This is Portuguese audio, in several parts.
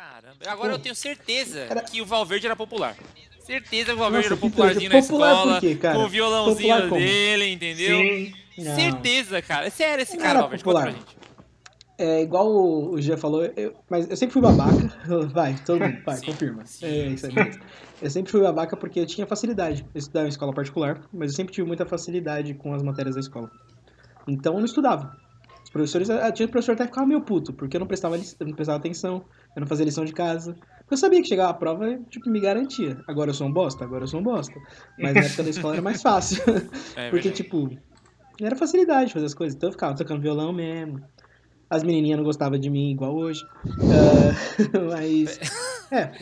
Caramba. Agora Pô. eu tenho certeza Era- que o Valverde era popular. Certeza que o Valverde Nossa, era popularzinho trouxa. na Popular escola. por quê, cara? Com o violãozinho Popular dele, entendeu? Sim. Não. Certeza, cara. É sério esse Não cara, era Valverde. Conta pra popular. gente. É igual o o Jean falou, eu- mas eu sempre fui babaca. Vai, todo mundo, vai, Sim, confirma. sim. É isso aí, beleza. Eu sempre fui babaca porque eu tinha facilidade. Eu estudava em escola particular, mas eu sempre tive muita facilidade com as matérias da escola. Então eu não estudava. Os professores, ah, tinha professor até que ficava meio puto, porque eu não prestava, não prestava atenção, eu não fazia lição de casa. Eu sabia que chegava a prova, tipo, me garantia. Agora eu sou um bosta, agora eu sou um bosta. Mas na época da escola era mais fácil. É Porque, verdade. tipo, era facilidade fazer as coisas. Então eu ficava tocando violão mesmo. As menininhas não gostavam de mim igual hoje. Ah, mas. É.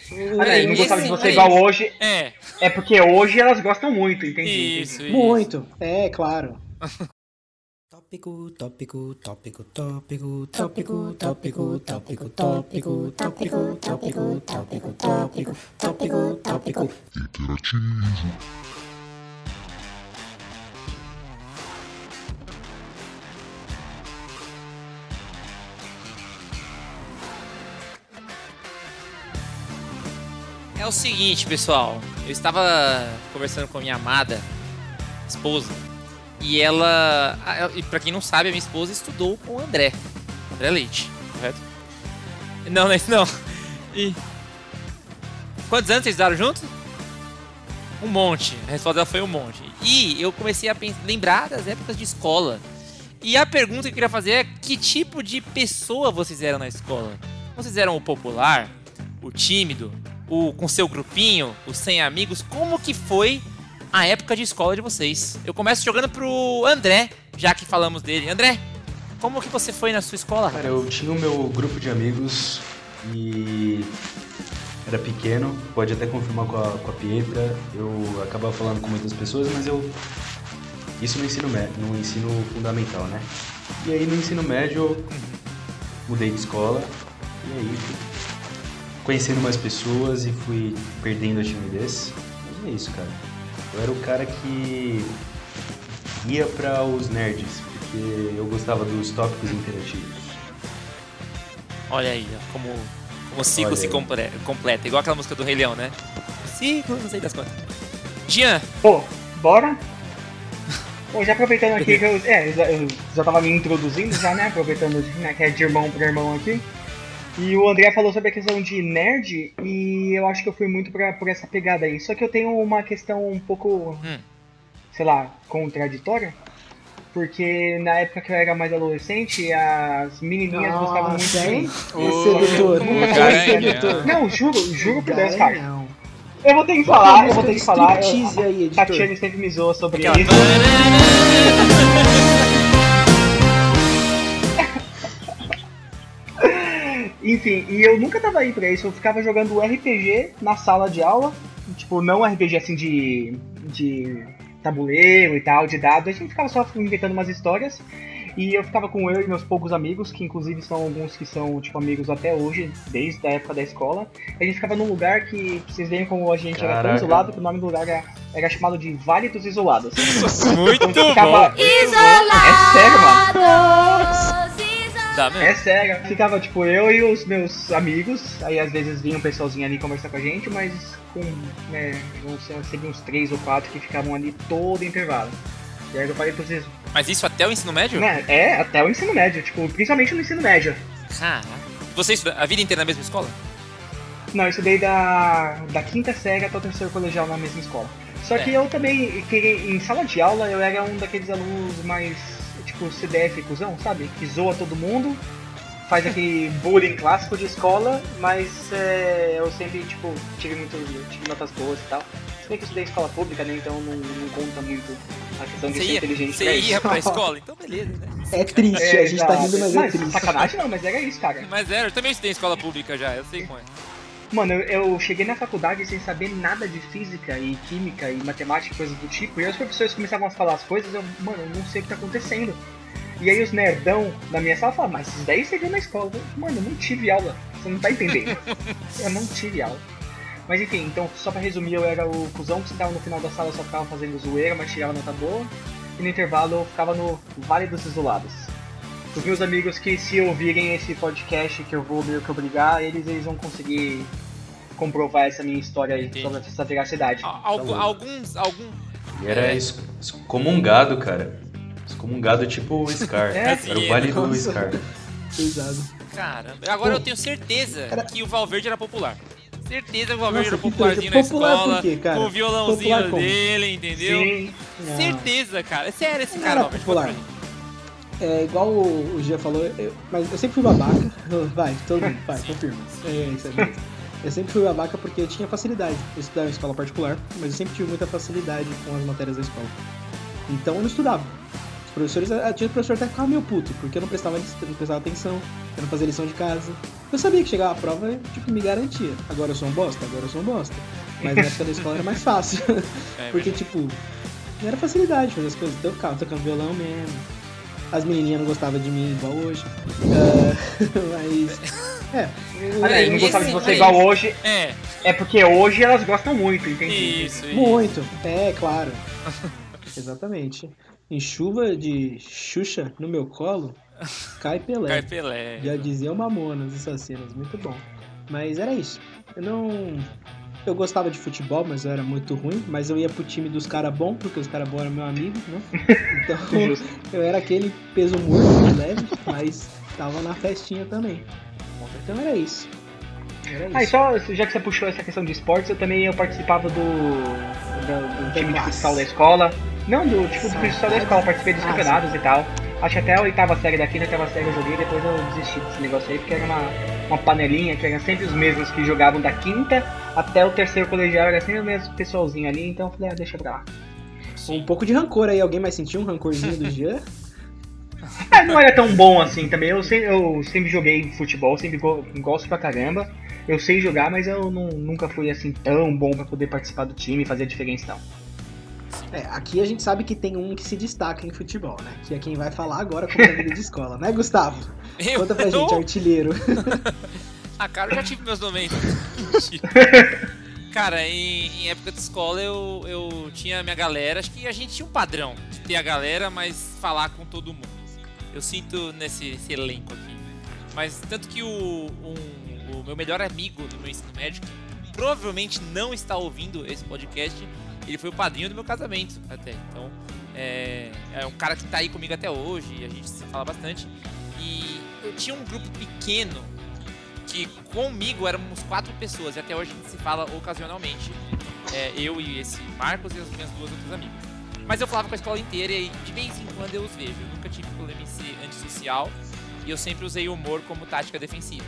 Aí, não Esse- gostava de você igual hoje. É, É porque hoje elas gostam muito, entendi. isso, entendi. isso. Muito. É, claro. Tópico, tópico, tópico, tópico, tópico, tópico, tópico, tópico, tópico, tópico, tópico, tópico, tópico, tópico. É o seguinte, pessoal. Eu estava conversando com a minha amada esposa. E ela. E pra quem não sabe, a minha esposa estudou com o André. André Leite, correto? Não, não é isso não. E. Quantos anos vocês estudaram juntos? Um monte. A resposta dela foi um monte. E eu comecei a lembrar das épocas de escola. E a pergunta que eu queria fazer é: que tipo de pessoa vocês eram na escola? Vocês eram o popular, o tímido, o com seu grupinho, o sem amigos? Como que foi a época de escola de vocês? Eu começo jogando pro André, já que falamos dele. André, como que você foi na sua escola? Cara, eu tinha o meu grupo de amigos e era pequeno, pode até confirmar com a, com a Pietra. Eu acabava falando com muitas pessoas, mas eu. Isso no ensino, no ensino fundamental, né? E aí no ensino médio eu mudei de escola e aí fui conhecendo mais pessoas e fui perdendo a timidez. Mas é isso, cara. Eu era o cara que ia para os nerds, porque eu gostava dos tópicos interativos. Olha aí, ó, como, como o ciclo Olha se comple- completa. Igual aquela música do Rei Leão, né? O ciclo, não sei das quantas. Jean, Pô, bora? Bom, já aproveitando aqui que eu, é, eu já- eu já tava me introduzindo já, né? Aproveitando né, que é de irmão pra irmão aqui. E o André falou sobre a questão de nerd e eu acho que eu fui muito pra, por essa pegada aí. Só que eu tenho uma questão um pouco, Hum. sei lá, contraditória. Porque na época que eu era mais adolescente, as menininhas gostavam muito de mim. O sedutor. o O garanhão. sedutor. Não, juro, juro por Deus, cara. Eu vou ter que falar, eu vou ter que falar. aí, a. Tatiane sempre me zoa sobre aquela. isso. Enfim, e eu nunca tava aí pra isso. Eu ficava jogando RPG na sala de aula. Tipo, não RPG assim de. de tabuleiro e tal, de dados. A gente ficava só inventando umas histórias. E eu ficava com eu e meus poucos amigos, que inclusive são alguns que são, tipo, amigos até hoje, desde a época da escola. A gente ficava num lugar que, pra vocês verem como a gente era tão Caraca. isolado, que o nome do lugar era, era chamado de Vale dos Isolados. Muito Então ficava- bom. É sério, mano. Tá mesmo? É sério. Ficava, tipo, eu e os meus amigos. Aí às vezes vinha um pessoalzinho ali conversar com a gente, mas com, né, vão ser sempre uns três ou quatro que ficavam ali todo intervalo. E aí eu falei pra vocês, Mas isso até o ensino médio? né, é, até o ensino médio, tipo, principalmente no ensino médio. Caraca. Você estuda a vida inteira na mesma escola? Não, eu estudei da, da quinta série até o terceiro colegial na mesma escola. Só que É. eu também, que em sala de aula, eu era um daqueles alunos mais, tipo, CDF cuzão, sabe? Que zoa todo mundo, faz aquele bullying clássico de escola, mas é, eu sempre, tipo, tive muito, tive notas boas e tal. Se bem que eu estudei em escola pública, né? Então não, não conta muito a questão de ser inteligente você ia isso. pra escola? Então beleza, né? É triste, a gente tá exato. rindo, mas é triste. sacanagem não, mas era isso, cara. Mas era, eu também estudei em escola pública já, eu sei como é. Mano, eu, eu cheguei na faculdade sem saber nada de física e química e matemática e coisas do tipo, e aí os professores começavam a falar as coisas, eu, mano, eu não sei o que tá acontecendo. E aí os nerdão da minha sala falavam, mas isso daí você viu na escola. Eu, Mano, eu não tive aula, você não tá entendendo. eu não tive aula. Mas enfim, então só pra resumir, eu era o cuzão que sentava no final da sala só ficava fazendo zoeira, mas tirava nota boa. E no intervalo eu ficava no Vale dos Isolados. Os meus amigos que se ouvirem esse podcast que eu vou meio que obrigar, eles, eles vão conseguir comprovar essa minha história aí Entendi. sobre essa veracidade. Al- algu- alguns. Algum, Ele era É. ex- excomungado, cara. Excomungado tipo o Scar. É, era o vale do nossa. Scar. Pesado. Cara, agora eu tenho certeza Cara- que o Valverde era popular. Certeza que o Valverde Nossa, era popularzinho na Popular por escola. quê, cara? Com o violãozinho Popular como? dele, entendeu? Sim. Certeza, cara. É sério esse cara, era Valverde. É igual o, o Gia falou, eu- mas eu sempre fui babaca. Vai, todo mundo, vai, confirma. É, isso é mesmo. Eu sempre fui babaca porque eu tinha facilidade. Eu estudava em escola particular, mas eu sempre tive muita facilidade com as matérias da escola. Então eu não estudava. Os professores, tinha professor até ficava meio puto, porque eu não prestava, não prestava atenção, eu não fazia lição de casa. Eu sabia que chegava a prova, tipo, me garantia. Agora eu sou um bosta, agora eu sou um bosta. Mas na época da escola era mais fácil. É, Porque, tipo, não era facilidade fazer as coisas. Então eu ficava tocando violão mesmo. As menininhas não gostavam de mim igual hoje. Ah, mas. É. Olha aí, não esse- gostava de você igual hoje, É, é porque hoje elas gostam muito, entendi. isso, isso. Muito. É, claro. Exatamente. Em chuva de Xuxa no meu colo, cai Pelé. Cai Pelé. Já dizia o Mamonas, assassinos, muito bom. Mas era isso. Eu não. Eu gostava de futebol, mas eu era muito ruim. Mas eu ia pro time dos caras bons, porque os caras bons eram meu amigo, né? Então eu era aquele peso morto de leve, mas tava na festinha também. Então era isso. Era Ah, e isso. só, já que você puxou essa questão de esportes, eu também eu participava do, do, do time de futsal da escola. Não, do tipo do futsal da escola, participei dos Ah, campeonatos e tal. Acho que até a oitava série daqui, na oitava série eu joguei, depois eu desisti desse negócio aí, porque era uma, uma panelinha que eram sempre os mesmos que jogavam da quinta até o terceiro colegial, era sempre o mesmo pessoalzinho ali, então eu falei, ah, deixa pra lá. Um pouco de rancor aí. Alguém mais sentiu um rancorzinho do Jean? É, não era tão bom assim também. Eu sempre, eu sempre joguei futebol, sempre go- gosto pra caramba. Eu sei jogar, mas eu não- nunca fui assim tão bom pra poder participar do time e fazer a diferença não. É, aqui a gente sabe que tem um que se destaca em futebol, né? Que é quem vai falar agora como é a vida de escola, né, Gustavo? Eu, Conta pra eu- gente, artilheiro. Ah, cara, eu já tive meus momentos. Cara, em, em época de escola eu, eu tinha minha galera. Acho que a gente tinha um padrão de ter a galera, mas falar com todo mundo. Eu sinto nesse esse elenco aqui. Mas tanto que o, um- o meu melhor amigo do meu ensino médio, que provavelmente não está ouvindo esse podcast, ele foi o padrinho do meu casamento até. Então, é, é um cara que tá aí comigo até hoje, e a gente se fala bastante. E eu tinha um grupo pequeno que comigo éramos quatro pessoas e até hoje a gente se fala ocasionalmente. É, eu e esse Marcos e as minhas duas outras amigas. Mas eu falava com a escola inteira e de vez em quando eu os vejo. Eu nunca tive problema em ser antissocial e eu sempre usei o humor como tática defensiva.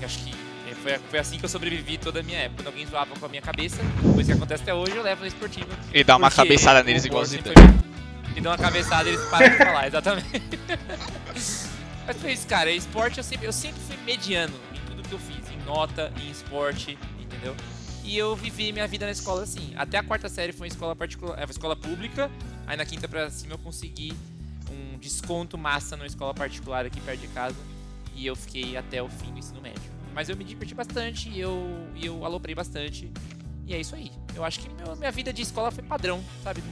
E acho que é, foi, foi assim que eu sobrevivi toda a minha época. Quando alguém zoava com a minha cabeça, coisa que acontece até hoje, eu levo na esportiva. E dá uma cabeçada neles humor igual sempre Zidane. foi- E dá uma cabeçada e eles param de falar, exatamente. Mas foi isso, cara. Esporte eu sempre, eu sempre fui mediano nota, em esporte, entendeu? E eu vivi minha vida na escola assim. Até a quarta série foi uma escola particular, é uma escola pública. Aí na quinta pra cima eu consegui um desconto massa numa escola particular aqui perto de casa. E eu fiquei até o fim do ensino médio. Mas eu me diverti bastante e eu, eu aloprei bastante. E é isso aí. Eu acho que meu- minha vida de escola foi padrão, sabe?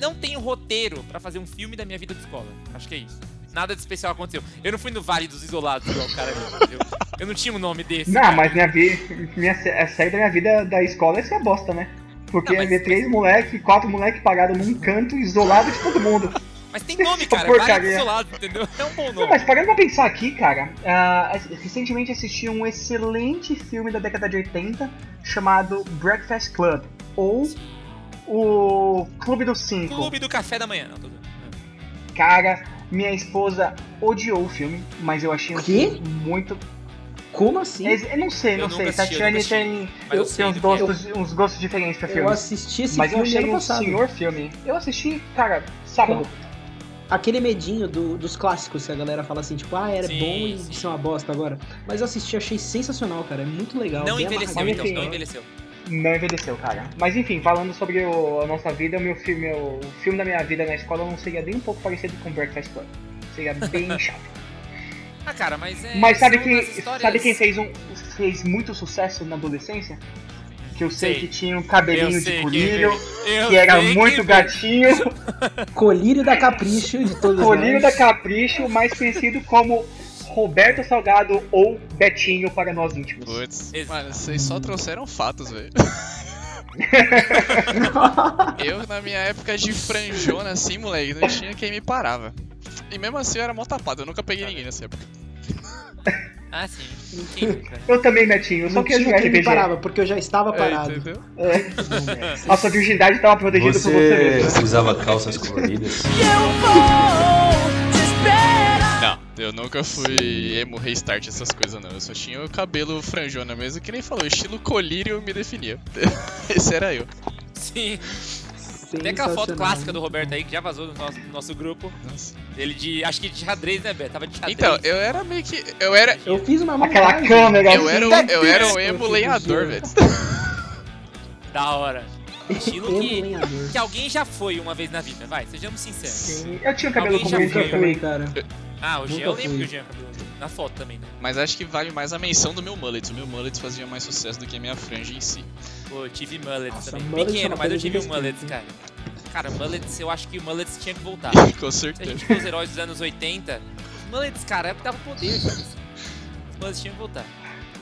Não tenho roteiro pra fazer um filme da minha vida de escola. Acho que é isso. Nada de especial aconteceu. Eu não fui no Vale dos Isolados igual o cara entendeu? Eu não tinha um nome desse. Não, cara. mas minha vida, minha, a série da minha vida da escola é ser bosta, né? Porque Não, mas- ver três moleque, quatro moleque parados num canto, isolado de todo mundo. Mas tem nome, cara. Porcaria. dos Isolados, entendeu? É um bom Não, nome. mas parando pra pensar aqui, cara, ah, recentemente assisti um excelente filme da década de 80 chamado Breakfast Club, ou o Clube dos Cinco. Clube do Café da Manhã. Não, tô... Cara, minha esposa odiou o filme, mas eu achei um filme muito. Como assim? Eu não sei, não Eu sei. assisti, eu Tatiane tem, eu tem uns, é. gostos, uns gostos diferentes pra Eu filmes. assisti esse Mas eu filme achei ano um passado. senhor filme. Eu assisti, cara, sábado. Aquele medinho do- dos clássicos que a galera fala assim, tipo, ah, era Sim, bom e sim. isso é uma bosta agora. Mas eu assisti, achei sensacional, cara. É muito legal. Não envelheceu, amarradinho. então. enfim, Não envelheceu. Não envelheceu, cara. Mas enfim, falando sobre o- a nossa vida, o meu filme, o, o filme da minha vida na escola não seria nem um pouco parecido com Breakfast Club. Seria bem chato. Ah, cara, mas é. Mas sabe quem, histórias- sabe quem fez, um, fez muito sucesso na adolescência? que eu sei, Sei. que tinha um Eu cabelinho sei de colírio. Eu que era muito quem gatinho, Colírio da Capricho de todos colírio nós. da Capricho, mais conhecido como Roberto Salgado ou Betinho para nós íntimos. Putz, mano, vocês só trouxeram fatos, velho. eu, na minha época de franjona, assim, moleque, não tinha quem me parava. E mesmo assim eu era mó tapado, eu nunca peguei ninguém nessa época. Ah, sim. Quem? Eu também, Betinho, eu só queria tinha jogar quem me RPG. parava, porque eu já estava É, parado. entendeu? A sua virgindade estava protegida por você mesmo. Você usava calças coloridas? Não, eu nunca fui emo restart essas coisas não. Eu só tinha o cabelo franjona mesmo, que nem falou, estilo colírio me definia. Esse era eu. Sim. Tem aquela foto clássica do Roberto aí, que já vazou do nosso, do nosso grupo. Nossa. Ele de. Acho que de xadrez, né, Beto? Tava de xadrez. Então, eu era meio que. Eu era. Eu fiz uma Aquela montagem. câmera Eu assim. era, um- eu era um emo lenhador, velho. Da hora. Estilo que, que alguém já foi uma vez na vida, vai, sejamos sinceros. Sim, Eu tinha o cabelo Alguém já comprido também. cara. Ah, o Jean, eu lembro que o Jean cabelo na foto também, né? Mas acho que vale mais a menção do meu mullet. O meu mullet fazia mais sucesso do que a minha franja em si. Pô, eu tive mullets Nossa, também. mullets é Pequeno, uma mas eu tive um hein? cara. Cara, mullets, eu acho que o mullets tinha que voltar. Com Se a certeza. gente for os heróis dos anos 80, os mullets, cara, é porque dava poder, cara. Os mullets tinham que voltar.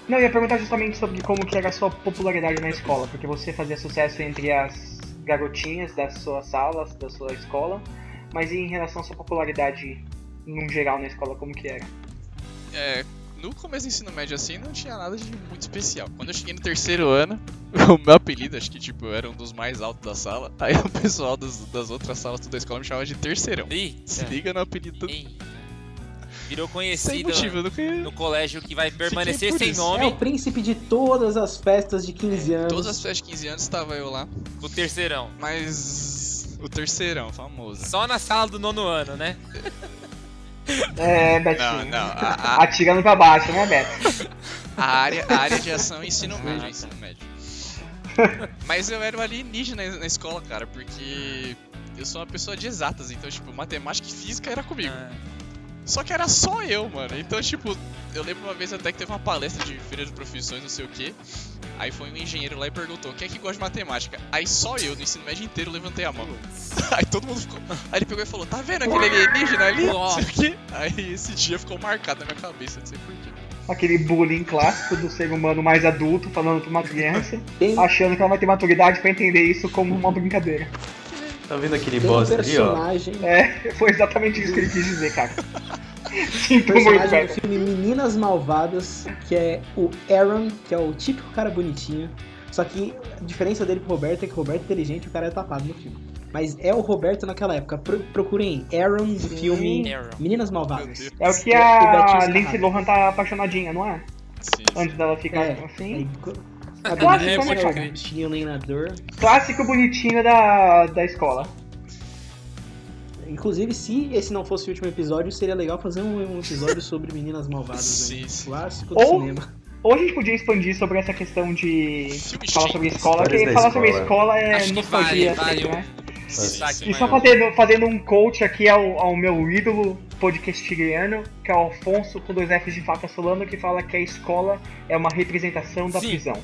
Não, eu ia perguntar justamente sobre como que era a sua popularidade na escola, porque você fazia sucesso entre as garotinhas das suas salas, da sua escola, mas em relação à sua popularidade num geral na escola, como que era? É, no começo do ensino médio assim não tinha nada de muito especial. Quando eu cheguei no terceiro ano, o meu apelido, acho que tipo, eu era um dos mais altos da sala. Aí o pessoal das, das outras salas da escola me chamava de terceirão. Ih, Se liga no apelido Eita. Virou conhecido motivo, nunca no colégio que vai permanecer sem isso. É o nome, príncipe de todas as festas de 15 anos. Todas as festas de 15 anos estava eu lá, o terceirão. mas o terceirão, famoso. Só na sala do nono ano, né? É, Não, Betinho. não, a, a- Atirando pra baixo, né, Beto? a área, a área de ação é ensino Ah, médio, tá. ensino médio. Mas eu era um alienígena na na escola, cara, porque eu sou uma pessoa de exatas, então, tipo, matemática e física era comigo. Ah, Só que era só eu, mano. Então, tipo, eu lembro uma vez até que teve uma palestra de feira de profissões, não sei o que. Aí foi um engenheiro lá e perguntou: quem é que gosta de matemática? Aí só eu, no ensino médio inteiro, levantei a mão. Aí todo mundo ficou. Aí ele pegou e falou: tá vendo aquele alienígena ali? Não sei o quê. Aí esse dia ficou marcado na minha cabeça, não sei porquê. Aquele bullying clássico do ser humano mais adulto falando pra uma criança, achando que ela vai ter maturidade pra entender isso como uma brincadeira. Tá vendo aquele tem um bosta ali, ó? personagem, É, foi exatamente isso que ele quis dizer, cara. Sinto muito, personagem do filme Meninas Malvadas, que é o Aaron, que é o típico cara bonitinho. Só que a diferença dele pro Roberto é que o Roberto é inteligente e o cara é tapado no filme. Mas é o Roberto naquela época. Pro- procurem Aaron do filme Aaron. Meninas Malvadas. É o que a está Lindsay. Lohan tá apaixonadinha, não é? Sim, sim. Antes dela ficar É, assim. A Clássico, Betinho né, é cara? o bichinho lenador. Clássico bonitinho da, da escola. Inclusive, se esse não fosse o último episódio, seria legal fazer um, um episódio sobre Meninas Malvadas. Sim, né? sim. Clássico do Ou- cinema. Ou a gente podia expandir sobre essa questão de falar sobre escola, porque falar sobre escola. escola é Acho que nostalgia, vale, sempre, vale né? Destaque E só fazendo, fazendo um coach aqui ao, ao meu ídolo podcastiriano, que é o Afonso com dois Fs de faca solano, que fala que a escola é uma representação da Sim. prisão.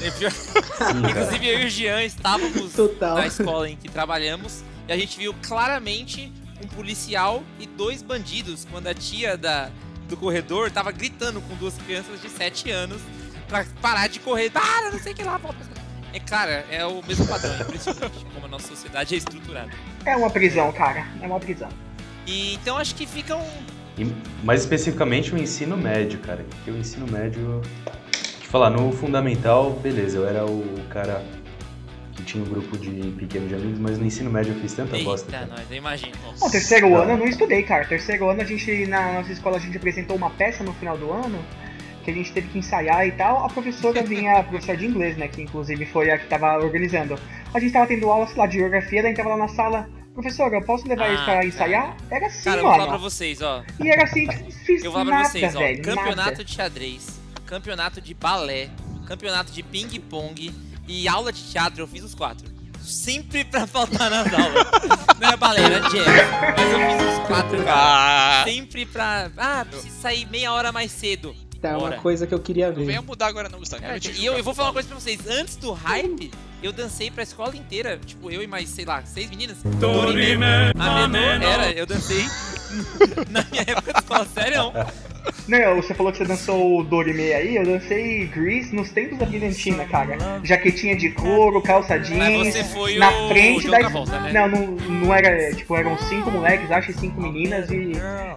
É. Inclusive eu e o Jean estávamos Total. na escola em que trabalhamos e a gente viu claramente um policial e dois bandidos quando a tia da, do corredor tava gritando com duas crianças de 7 anos pra parar de correr. Para, não sei o que lá. volta. É cara, é o mesmo padrão, é impressionante como a nossa sociedade é estruturada. É uma prisão, cara. É uma prisão. E então acho que fica um. E mais especificamente o ensino médio, cara. Porque o ensino médio. Falar, no fundamental, beleza, eu era o cara que tinha um grupo de pequeno de amigos, mas no ensino médio eu fiz tanta bosta. Eita, nós, eu imagino. No terceiro Não. ano eu não estudei, cara. Terceiro ano a gente, na nossa escola, a gente apresentou uma peça no final do ano que a gente teve que ensaiar e tal. A professora vinha, a professora de inglês, né, que inclusive foi a que tava organizando. A gente tava tendo aula, sei lá, de geografia, daí tava lá na sala. Professora, eu posso levar Ah, eles pra tá. ensaiar? Era assim, Cara, eu vou falar pra mano. vocês, ó. E era assim, tipo, fiz Eu vou falar pra nada, vocês, ó. velho, Campeonato nada. de xadrez, campeonato de balé, campeonato de ping-pong e aula de teatro, eu fiz os quatro. Sempre pra faltar nas aulas. Não era balé, era jazz. Mas eu fiz os quatro, cara. Ah, Sempre pra. Ah, preciso sair meia hora mais cedo. Tá, é uma coisa que eu queria Não ver. venha mudar agora não, Gustavo. Cara, e eu, eu vou falar uma coisa pra vocês. Antes do hype, eu dancei pra escola inteira. Tipo, eu e mais, sei lá, seis meninas. Dorime, a menor era, eu dancei na minha época de escola, sério. Não, você falou que você dançou o Dorime aí, eu dancei Grease nos tempos da Argentina, cara. Jaquetinha de couro, calça jeans. Na frente da. Né? Não, não, não era. Tipo, eram cinco moleques, acho, e cinco meninas e.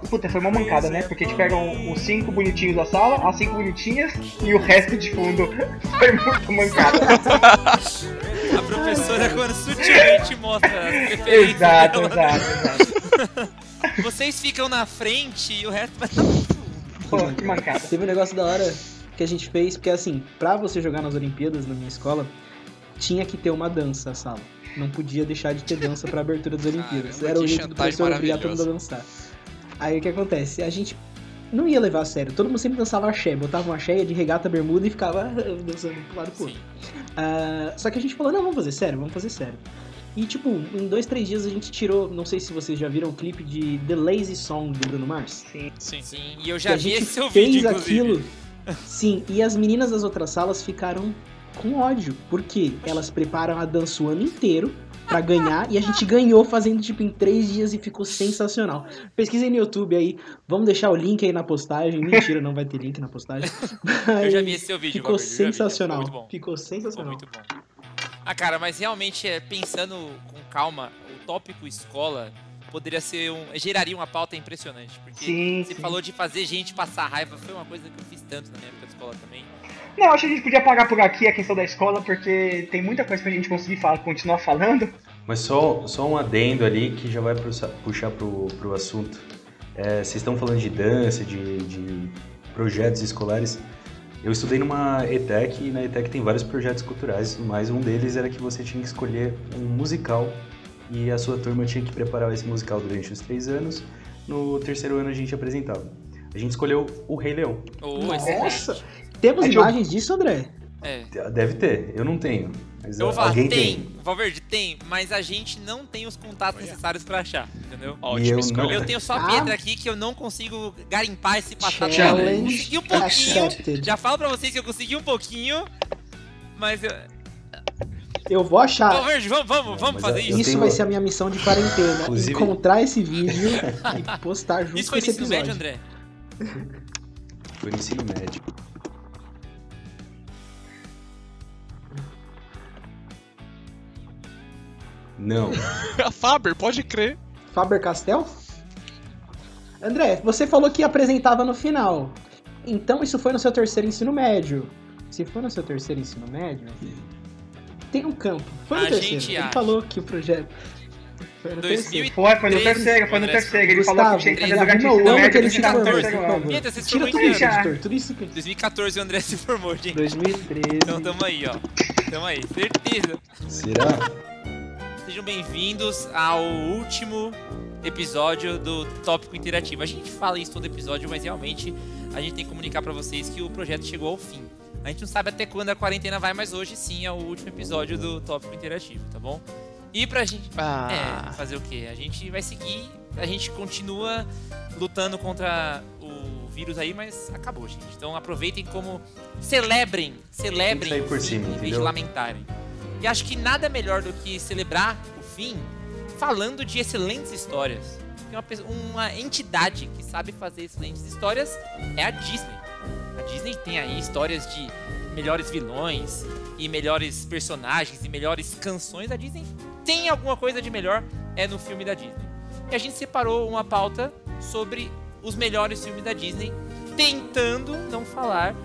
Puta, foi uma mancada, né? Porque, tipo, eram os cinco bonitinhos da sala, as cinco bonitinhas e o resto de fundo. Foi muito mancada. A professora, quando sutilmente mostra as preferências exato, exato, exato. vocês ficam na frente e o resto vai Pô, que mancada. Teve um negócio da hora que a gente fez, porque assim, pra você jogar nas Olimpíadas na minha escola, tinha que ter uma dança a sala. Não podia deixar de ter dança pra abertura das Olimpíadas. Caramba, Era o jeito do professor obrigar todo mundo a dançar. Aí o que acontece? A gente não ia levar a sério. Todo mundo sempre dançava axé. Botava uma axé de regata bermuda e ficava dançando pro lado pro outro. Ah, só que a gente falou, não, vamos fazer sério, vamos fazer sério. E tipo, em dois, três dias a gente tirou, não sei se vocês já viram o clipe de The Lazy Song do Bruno Mars. Sim. Sim. Sim, e eu já a vi gente esse seu fez vídeo, aquilo. Sim, e as meninas das outras salas ficaram com ódio, porque elas preparam a dança o ano inteiro pra ganhar e a gente ganhou fazendo tipo em três dias e ficou sensacional. Pesquisem no YouTube aí, vamos deixar o link aí na postagem. Mentira, não vai ter link na postagem. Eu já vi esse seu vídeo, Ficou já vi, sensacional. Ficou muito bom. Ficou Ficou sensacional. muito bom. Ah, cara, mas realmente, é, pensando com calma, o tópico escola poderia ser um. geraria uma pauta impressionante. Porque Sim, você sim. falou de fazer gente passar raiva, foi uma coisa que eu fiz tanto na minha época de escola também. Não, acho que a gente podia parar por aqui a questão da escola, porque tem muita coisa pra gente conseguir falar, continuar falando. Mas só, só um adendo ali que já vai puxar, puxar pro, pro assunto. É, vocês estão falando de dança, de, de projetos escolares. Eu estudei numa ETEC e na ETEC tem vários projetos culturais, mas um deles era que você tinha que escolher um musical e a sua turma tinha que preparar esse musical durante os três anos. No terceiro ano a gente apresentava. A gente escolheu o Rei Leão. Ô, Nossa! excelente. Temos É eu- imagens disso, André? É. Deve ter, eu não tenho. Mas Eu vou falar, alguém tem, tem. Valverde, tem, mas a gente não tem os contatos necessários pra achar, entendeu? Ótima eu não- Eu tenho só a Ah. Pedra aqui que eu não consigo garimpar esse passado. Challenge Consegui um pouquinho. accepted. Já falo pra vocês que eu consegui um pouquinho. Mas eu... Eu vou achar. Valverde, vamos, vamos, vamos mas fazer eu isso. Isso tenho- vai ser a minha missão de quarentena. Inclusive- Encontrar esse vídeo e postar junto Isso com foi no esse ensino episódio. médio, André? Foi no ensino médio. Não. A Faber, pode crer. Faber Castell? André, você falou que apresentava no final. Então isso foi no seu terceiro ensino médio. Se for no seu terceiro ensino médio, tem um campo. Foi no A terceiro. gente Ele acha. falou que o projeto. Foi no 2000 terceiro. Foi, foi no 13, terceiro, foi no terceiro. Ele falou Gustavo, que tinha que fazer durante arruma ensino o ano que médio, ele se formou, terceiro por ano. favor. Eita, vocês Tira tudo isso, editor. Tudo isso que... 2014 o André se formou, gente. 2013. Então tamo aí, ó. Tamo aí, certeza. Será? Sejam bem-vindos ao último episódio do Tópico Interativo. A gente fala isso todo episódio, mas realmente a gente tem que comunicar pra vocês que o projeto chegou ao fim. A gente não sabe até quando a quarentena vai, mas hoje sim é o último episódio do Tópico Interativo, tá bom? E pra gente. Ah. É, fazer o quê? A gente vai seguir, a gente continua lutando contra o vírus aí, mas acabou, gente. Então aproveitem como. Celebrem, celebrem por cima, em vez de lamentarem. E acho que nada melhor do que celebrar o fim falando de excelentes histórias. Uma, pessoa- uma entidade que sabe fazer excelentes histórias é a Disney. A Disney tem aí histórias de melhores vilões e melhores personagens e melhores canções. A Disney tem alguma coisa de melhor é no filme da Disney. E a gente separou uma pauta sobre os melhores filmes da Disney, tentando não falar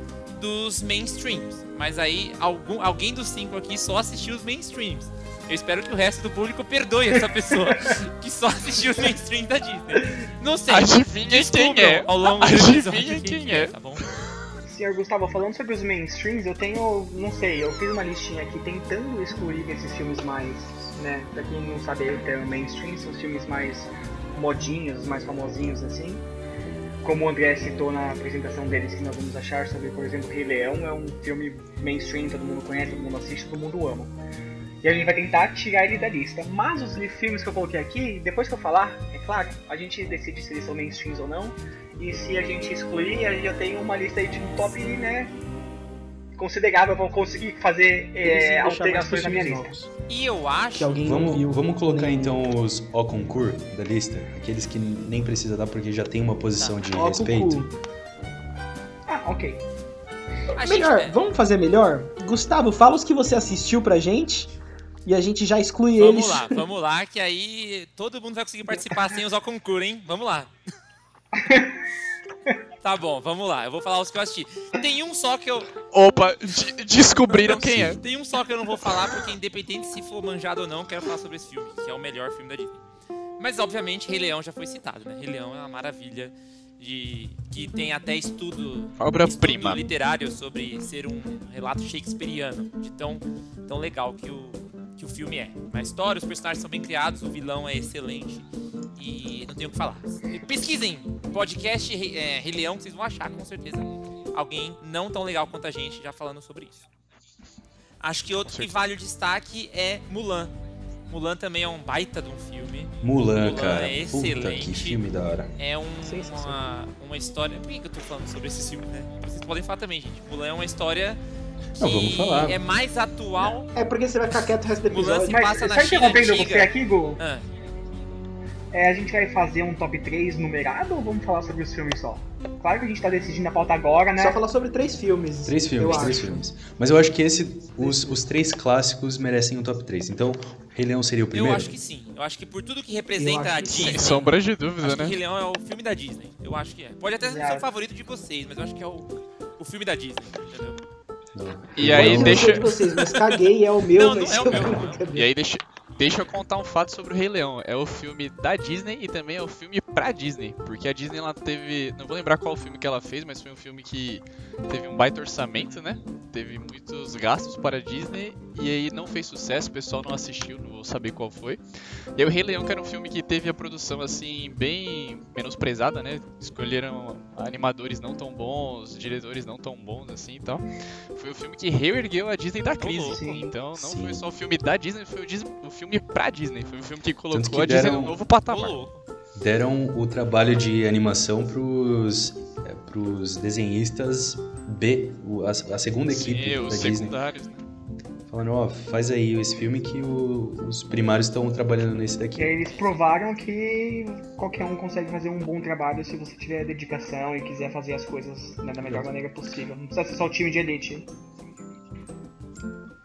dos mainstreams. Mas aí algum, alguém dos cinco aqui só assistiu os mainstreams. Eu espero que o resto do público perdoe essa pessoa que só assistiu os mainstreams da Disney. Não sei. Adivinha quem é. Ao longo do Adivinha episódio quem é. Tá bom? Senhor Gustavo, falando sobre os mainstreams, eu tenho, não sei, eu fiz uma listinha aqui tentando excluir esses filmes mais, né, pra quem não sabe o termo mainstream, são os filmes mais modinhos, os mais famosinhos, assim. Como o André citou na apresentação deles que nós vamos achar sobre, por exemplo, Rei Leão, é um filme mainstream, todo mundo conhece, todo mundo assiste, todo mundo ama. E a gente vai tentar tirar ele da lista. Mas os filmes que eu coloquei aqui, depois que eu falar, é claro, a gente decide se eles são mainstreams ou não. E se a gente excluir, a gente já tem uma lista aí de top, né? Considerável pra conseguir fazer é, alterações na minha lista. E eu acho. Que alguém Vamos, viu. vamos colocar nem- então os au concurso da lista, aqueles que nem precisa dar porque já tem uma posição de Ó, respeito. Cucu. Ah, ok. A gente, Melhor, é, vamos fazer melhor? Gustavo, fala os que você assistiu pra gente e a gente já exclui Vamos eles. lá, vamos lá, que aí todo mundo vai conseguir participar sem usar o concurso, hein? Vamos lá. Tá bom, vamos lá. Eu vou falar os que eu assisti. Tem um só que eu. Opa, de- descobriram quem é. Tem um só que eu não vou falar, porque independente se for manjado ou não, quero falar sobre esse filme, que é o melhor filme da Disney. Mas obviamente Rei Leão já foi citado, né? Rei Leão é uma maravilha de. que tem até estudo. Estudo literário sobre ser um relato shakespeariano, de tão, tão legal que o, que o filme é. Uma história, os personagens são bem criados, o vilão é excelente e não tenho o que falar. Pesquisem podcast é, Rei Leão, que vocês vão achar com certeza alguém não tão legal quanto a gente já falando sobre isso. Acho que outro que vale o destaque é Mulan. Mulan também é um baita de um filme. Mulan, Mulan cara. é Puta, excelente. que filme da hora. É um- uma, uma história. Por que, que eu tô falando sobre esse filme, né? Vocês podem falar também, gente. Mulan é uma história que Não, vamos falar. é mais atual. É porque você vai ficar quieto o resto do episódio. se Mas passa na só China interrompendo você aqui, Gu, Ah, é, a gente vai fazer um top 3 numerado ou vamos falar sobre os filmes só? Claro que a gente tá decidindo a pauta agora, né? Só falar sobre três filmes. Três eu filmes, acho. três filmes. Mas eu acho que esse, os, os três clássicos merecem um top 3. Então, Rei Leão seria o eu primeiro? acho que sim. Eu acho que por tudo que representa Eu a acho. Disney. Sem sombra de Acho dúvida, que né? Rei Leão é o filme da Disney. Eu acho que é. Pode até ser o favorito de vocês, mas eu acho que é o, o filme da Disney, entendeu? E aí, Eu não deixa- sei de vocês, mas caguei, é o meu. Não, não é o meu. E aí, deixa, deixa eu contar um fato sobre o Rei Leão. É o filme da Disney e também é o filme pra Disney. Porque a Disney ela teve. Não vou lembrar qual filme que ela fez, mas foi um filme que teve um baita orçamento, né? Teve muitos gastos para a Disney e aí não fez sucesso, o pessoal não assistiu, não vou saber qual foi. E o Rei Leão, que era um filme que teve a produção assim, bem menosprezada, né? Escolheram animadores não tão bons, diretores não tão bons assim e tal. Foi o filme que reergueu a Disney da crise. louco. Então não Sim. foi só o filme da Disney, foi o, Dis- o filme pra Disney. Foi o filme que colocou que a Disney deram- no novo patamar. Deram o trabalho de animação pros, é, pros desenhistas B, a, a segunda equipe Sim, da os Disney. secundários, né? Falando, ó, faz aí esse filme que o- os primários estão trabalhando nesse E daqui. aí eles provaram que qualquer um consegue fazer um bom trabalho se você tiver dedicação e quiser fazer as coisas né, da melhor maneira possível. Não precisa ser só o time de elite.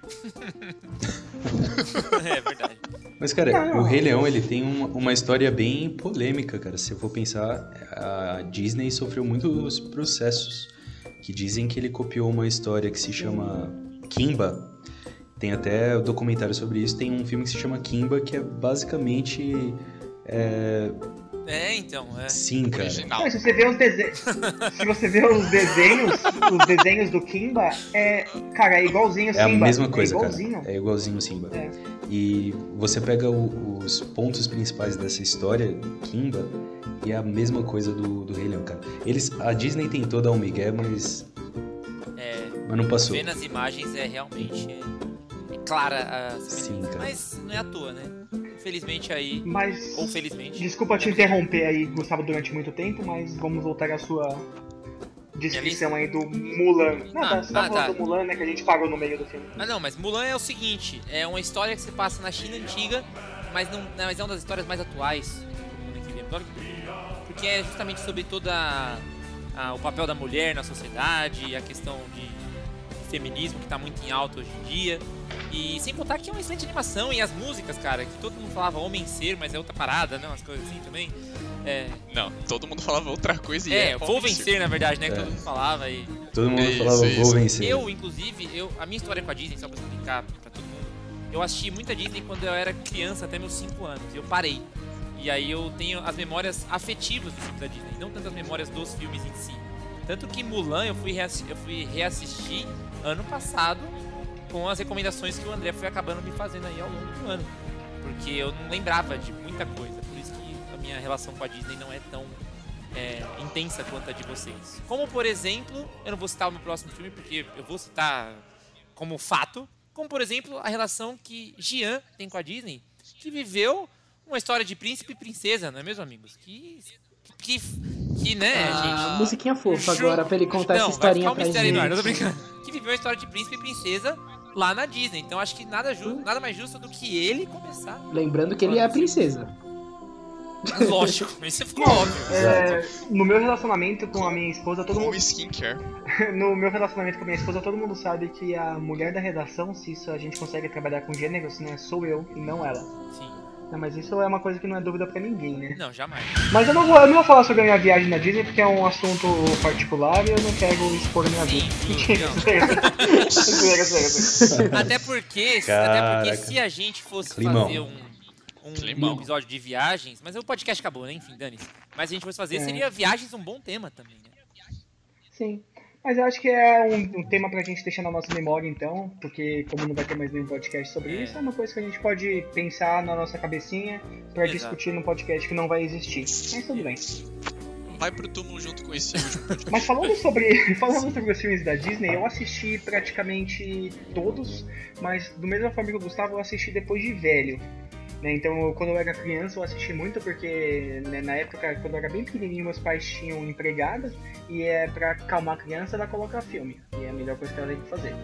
é verdade. Mas, cara, Não. o Rei Leão, ele tem uma, uma história bem polêmica, cara. Se eu for pensar, a Disney sofreu muitos processos que dizem que ele copiou uma história que se chama Kimba. Tem até documentário sobre isso. Tem um filme que se chama Kimba, que é basicamente... É... É, então, é. Sim, cara. Original. Não, se você vê os desenhos. se você vê os desenhos, os desenhos do Kimba, é. Cara, é igualzinho É a Simba. mesma coisa, é cara. igualzinho. É igualzinho Simba. É. E você pega o- os pontos principais dessa história, Kimba, e é a mesma coisa do, do Rei Leão, cara. Eles, a Disney tentou dar um migué, mas, É, mas não passou. vendo as imagens é realmente é, é clara a Sim, cara. Mas não é à toa, né? Infelizmente aí, Mas. ou felizmente. Desculpa te interromper aí, Gustavo, durante muito tempo, mas vamos voltar à sua descrição aí do Mulan. Não, Ah, tá, você tá ah, falando tá. do Mulan, né? Que a gente parou no meio do filme. Ah não, mas Mulan é o seguinte, é uma história que se passa na China antiga, mas não, não, mas é uma das histórias mais atuais. Todo mundo aqui lembra? Porque é justamente sobre toda a- o papel da mulher na sociedade, a questão de feminismo que tá muito em alta hoje em dia. E sem contar que é uma excelente animação e as músicas, cara, que todo mundo falava homem ser, mas é outra parada, né? Umas coisas assim também. É, Não, todo mundo falava outra coisa e é, é. vou vencer, na verdade, né? Que É. todo mundo falava e. Todo mundo Isso, falava, vou isso. vencer. Eu, inclusive, eu, a minha história com a Disney, só pra explicar pra todo mundo, eu assisti muita Disney quando eu era criança, até meus 5 anos, e eu parei. E aí eu tenho as memórias afetivas dos filmes da Disney, não tanto as memórias dos filmes em si. Tanto que Mulan eu fui, reassi- eu fui reassistir ano passado com as recomendações que o André foi acabando me fazendo aí ao longo do ano. Porque eu não lembrava de muita coisa, por isso que a minha relação com a Disney não é tão é, intensa quanto a de vocês. Como, por exemplo, eu não vou citar o meu próximo filme, porque eu vou citar como fato, como, por exemplo, a relação que Jean tem com a Disney, que viveu uma história de príncipe e princesa, não é mesmo, amigos? Que, que que, né, Ah, gente? musiquinha fofa agora pra ele contar não, essa historinha vai pra ficar um no ar, eu tô gente. brincando. Que viveu a história de príncipe e princesa lá na Disney. Então acho que nada, ju nada mais justo do que ele começar. Lembrando que ele é a princesa. Lógico, isso ficou óbvio. É, no meu relacionamento com a minha esposa, todo Como mundo. skincare. No meu relacionamento com a minha esposa, todo mundo sabe que a mulher da redação, se isso a gente consegue trabalhar com gêneros, né? Sou eu e não ela. Sim. Não, mas isso é uma coisa que não é dúvida pra ninguém, né? Não, jamais. Mas eu não vou, eu não vou falar sobre a minha viagem na Disney porque é um assunto particular e eu não quero expor a minha Sim, vida. sim. Até porque, até porque se a gente fosse Climão. fazer um, um Climão. episódio de viagens, mas o podcast acabou, né? Enfim, dane-se. Mas se a gente fosse fazer, É. seria viagens um bom tema também, né? Sim. Mas eu acho que é um, um tema pra gente deixar na nossa memória, então, porque como não vai ter mais nenhum podcast sobre É. isso, é uma coisa que a gente pode pensar na nossa cabecinha pra Exato. discutir num podcast que não vai existir. Mas tudo bem. Vai pro túmulo junto com esse último podcast. Mas falando sobre, falando sobre os filmes da Disney, eu assisti praticamente todos, mas do mesma forma que o Gustavo, eu assisti depois de velho. Né? Então, quando eu era criança, eu assisti muito porque né, na época, quando eu era bem pequenininho, meus pais tinham empregada e é pra acalmar a criança, ela coloca filme. E é a melhor coisa que ela tem que fazer.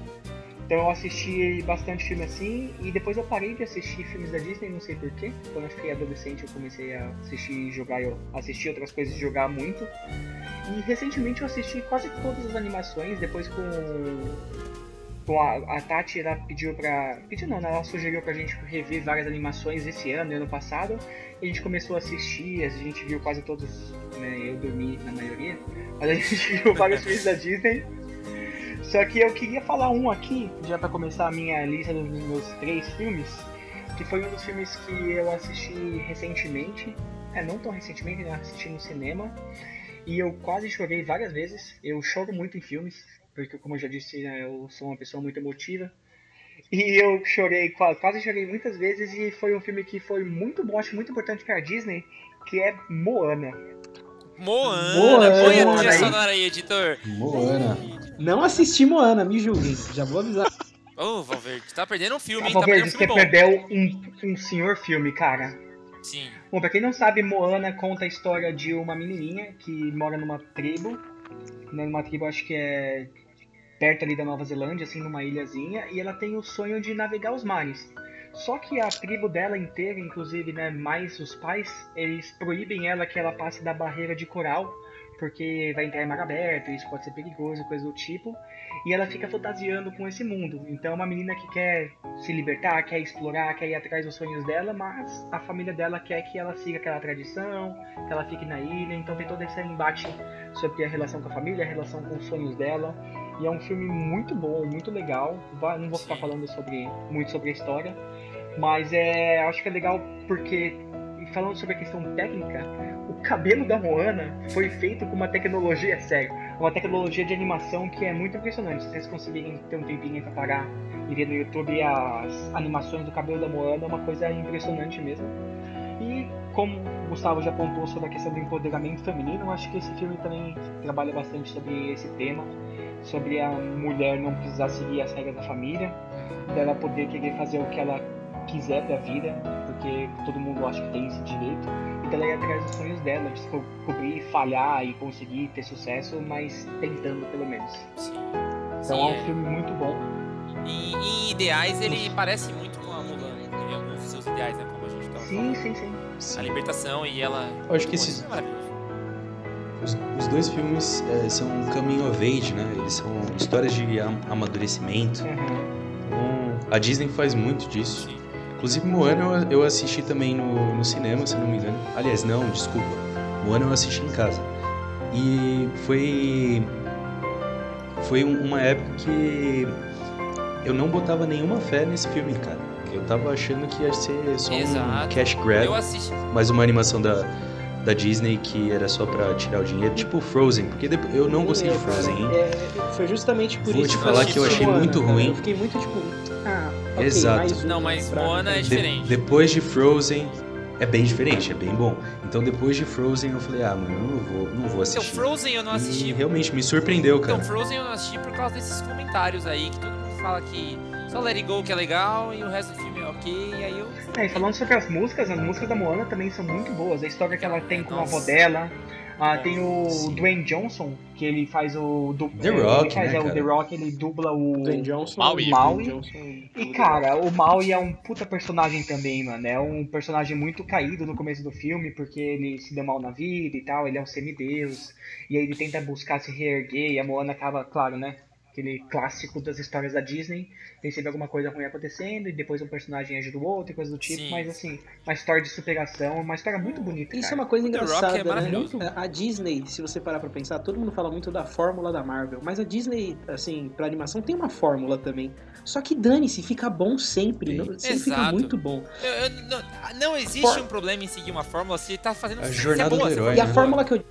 Então eu assisti bastante filme assim, e depois eu parei de assistir filmes da Disney, não sei porquê. Quando eu fiquei adolescente eu comecei a assistir e jogar, eu assisti outras coisas e jogar muito. E recentemente eu assisti quase todas as animações, depois com. Com a, a Tati, ela pediu pra. Pediu não, né? Ela sugeriu pra gente rever várias animações esse ano e ano passado. E a gente começou a assistir, a gente viu quase todos, né? Eu dormi na maioria, mas a gente viu vários filmes da Disney. Só que eu queria falar um aqui, já pra começar a minha lista dos meus três filmes, que foi um dos filmes que eu assisti recentemente. É, não tão recentemente, né? Assisti no cinema. E eu quase chorei várias vezes. Eu choro muito em filmes, porque como eu já disse, né, eu sou uma pessoa muito emotiva. E eu chorei, qua- quase chorei muitas vezes, e foi um filme que foi muito bom, acho muito importante pra Disney, que é Moana. Moana, Moana, põe a trilha sonora aí, editor. Moana. Não assisti Moana, me julguem. Já vou avisar. Ô, Valverde, tá perdendo um filme, Ah, hein? Tá Valverde, perdendo um você perdeu um, um senhor filme, cara. Sim. Bom, pra quem não sabe, Moana conta a história de uma menininha que mora numa tribo, né, numa tribo acho que é perto ali da Nova Zelândia, assim, numa ilhazinha, e ela tem o sonho de navegar os mares. Só que a tribo dela inteira, inclusive, né, mais os pais, eles proíbem ela que ela passe da barreira de coral, porque vai entrar em mar aberto, isso pode ser perigoso, coisa do tipo. E ela fica fantasiando com esse mundo. Então é uma menina que quer se libertar, quer explorar, quer ir atrás dos sonhos dela, mas a família dela quer que ela siga aquela tradição, que ela fique na ilha. Então tem todo esse embate sobre a relação com a família, a relação com os sonhos dela. E é um filme muito bom, muito legal. Não vou ficar falando sobre muito sobre a história, mas é, acho que é legal porque falando sobre a questão técnica, o cabelo da Moana foi feito com uma tecnologia, sério, uma tecnologia de animação que é muito impressionante. Se vocês conseguirem ter um tempinho pra parar e ver no YouTube as animações do cabelo da Moana, é uma coisa impressionante mesmo. E como o Gustavo já apontou sobre a questão do empoderamento feminino, acho que esse filme também trabalha bastante sobre esse tema, sobre a mulher não precisar seguir as regras da família, dela poder querer fazer o que ela quiser da vida, porque todo mundo acha que tem esse direito, e dela ir atrás dos sonhos dela, descobrir, falhar e conseguir ter sucesso, mas tentando pelo menos. Sim. Então Sim, é um é. filme muito bom. E em ideais ele parece muito com a Mulan, em alguns dos seus ideais, né? Como a gente tava Sim, sim, sim. A libertação e ela. Eu acho que esses- isso é. Os, os dois filmes é, são um coming of age, né? Eles são histórias de am- amadurecimento. Uhum. A Disney faz muito disso. Inclusive, Moana eu, eu assisti também no, no cinema, se não me engano. Aliás, não, desculpa. Moana eu assisti em casa. E foi. Foi um- uma época que eu não botava nenhuma fé nesse filme, cara. Eu tava achando que ia ser só um Exato. cash grab, Eu assisti. mais uma animação da, da Disney que era só pra tirar o dinheiro, tipo Frozen, porque depois, eu não gostei de É, Frozen, hein? é, foi justamente por Vou isso te que falar que eu achei Moana, muito cara. ruim. Eu fiquei muito tipo, ah, ok, Exato. mais um Não, mas pra- Moana é De- diferente. depois de Frozen é bem diferente, é bem bom. Então depois de Frozen eu falei, ah, mano, eu não vou, não vou Então, assistir. Frozen eu não E assisti. realmente me surpreendeu, cara. Então, Frozen eu não assisti por causa desses comentários aí, que todo mundo fala que só Let It Go que é legal e o resto do filme é e aí eu. É, e falando sobre as músicas, as músicas da Moana também são muito boas. A história que ela tem com a avó Nossa. dela, Ah, tem o sim. Dwayne Johnson, que ele faz o. Du... The ele Rock, faz, né, é, o cara? The Rock, ele dubla o. Dwayne Johnson. Maui. Maui. Johnson, E cara, o Maui é um puta personagem também, mano. É um personagem muito caído no começo do filme, porque ele se deu mal na vida e tal, ele é um semideus. E aí ele tenta buscar se reerguer e a Moana acaba, claro, né? Aquele clássico das histórias da Disney. Tem sempre alguma coisa ruim acontecendo e depois um personagem ajuda o outro e coisa do tipo. Sim. Mas assim, uma história de superação, uma história muito bonita, Isso é cara. uma coisa é engraçada, né? maravilhoso. A Disney, se você parar pra pensar, todo mundo fala muito da fórmula da Marvel, mas a Disney, assim, pra animação tem uma fórmula também. Só que dane-se, fica bom sempre, não- sempre fica Exato. muito bom. Eu- eu- não, não existe For- um problema em seguir uma fórmula se tá fazendo A se jornada é boa, do se herói, E a né? fórmula que eu.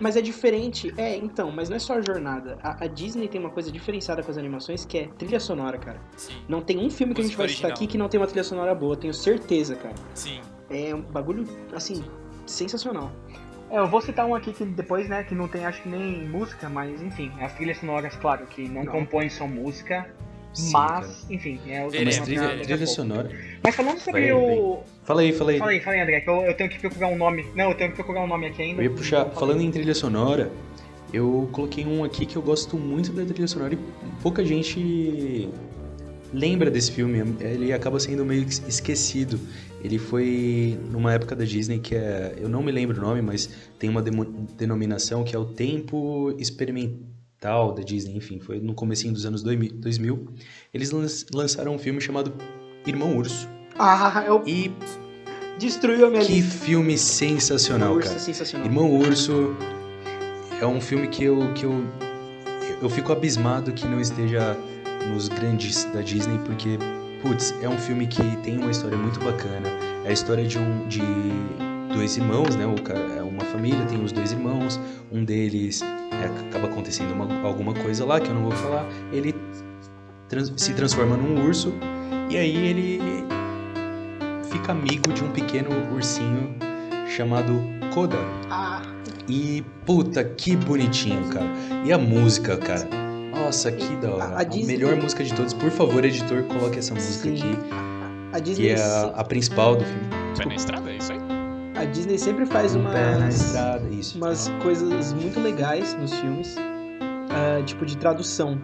Mas é diferente. É, então, mas não é só a jornada. A, a Disney tem uma coisa diferenciada com as animações que é trilha sonora, cara. Sim, Não tem um filme que a gente vai citar aqui que não tem uma trilha sonora boa, tenho certeza, cara. sim. É um bagulho, assim, sensacional. É, eu vou citar um aqui que depois, né, que não tem acho que nem música, mas enfim, as trilhas sonoras, claro, que não, Não. compõem só música, Sim, mas, enfim, é o Veremos, trilha, trilha sonora. Mas falando sobre o. Fala aí, fala aí. Fala aí, fala aí, André, que eu, eu tenho que procurar um nome. Não, eu tenho que procurar um nome aqui ainda. Eu ia puxar, falando fala em trilha sonora, eu coloquei um aqui que eu gosto muito da trilha sonora e pouca gente lembra desse filme. Ele acaba sendo meio que esquecido. Ele foi numa época da Disney que é, eu não me lembro o nome, mas tem uma denominação que é o tempo experimental da Disney, enfim, foi no comecinho dos anos 2000. 2000. Eles lan- lançaram um filme chamado Irmão Urso. Ah, eu E destruiu a minha que lista. filme sensacional, Urso cara. sensacional. Irmão Urso é um filme que eu, que eu, eu fico abismado que não esteja nos grandes da Disney, porque, putz, é um filme que tem uma história muito bacana. É a história de um de dois irmãos, né? O cara, uma família, tem os dois irmãos, um deles é, acaba acontecendo uma- alguma coisa lá que eu não vou falar. Ele trans- se transforma num urso e aí ele fica amigo de um pequeno ursinho chamado Koda. Ah, E puta, que bonitinho, cara. E a música, cara. Nossa, que da hora. A- A, a Disney- melhor música de todos. Por favor, editor, coloque essa música Sim. aqui, a Disney, que é a, a principal do filme. Pé na estrada, é isso aí? A Disney sempre faz Um umas, estrada, isso. umas coisas muito legais nos filmes, ah, tipo de tradução.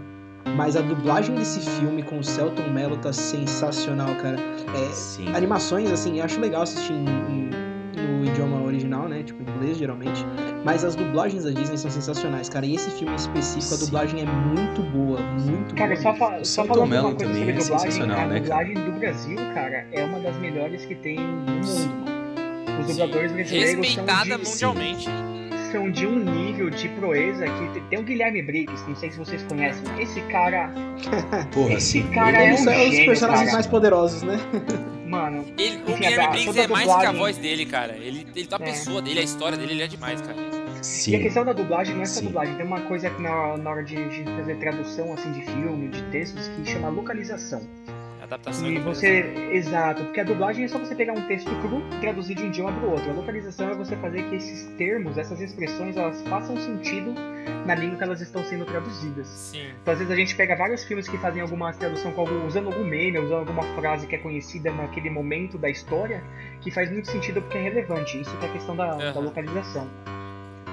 Mas a dublagem desse filme com o Celton Mello tá sensacional, cara. É, Sim. animações, assim, eu acho legal assistir em- em- no idioma original, né? Tipo, inglês, geralmente. Mas as dublagens da Disney são sensacionais, cara. E esse filme em específico, a Sim. dublagem é muito boa, muito Cara, boa. só, fa O só falando Mello uma coisa também sobre é dublagem, sensacional, a né, cara? dublagem do Brasil, cara, é uma das melhores que tem no Sim. mundo. Os Sim. dubladores brasileiros Respeitada são de, mundialmente. são de um nível de proeza que tem- o Guilherme Briggs, não sei se vocês conhecem. Esse cara, Porra, esse sim. cara é Eles um são os gênio, personagens cara. mais poderosos, né? Mano, Ele, o Guilherme a- Briggs é mais do que a dublagem- voz dele, cara. Ele, ele tá a É. pessoa dele, a história dele, ele é demais, cara. E a Sim. questão da dublagem não é só Sim. dublagem, tem uma coisa que na, na hora de, de fazer tradução assim de filme, de textos, que chama localização. Adaptação E e você. Exato, porque a dublagem é só você pegar um texto cru e traduzir de um idioma para o outro. A localização é você fazer que esses termos, essas expressões, elas façam sentido na língua que elas estão sendo traduzidas. Sim. Então, às vezes a gente pega vários filmes que fazem alguma tradução com algum, usando algum meme, usando alguma frase que é conhecida naquele momento da história, que faz muito sentido porque é relevante. Isso que é a questão da, da Aham. localização.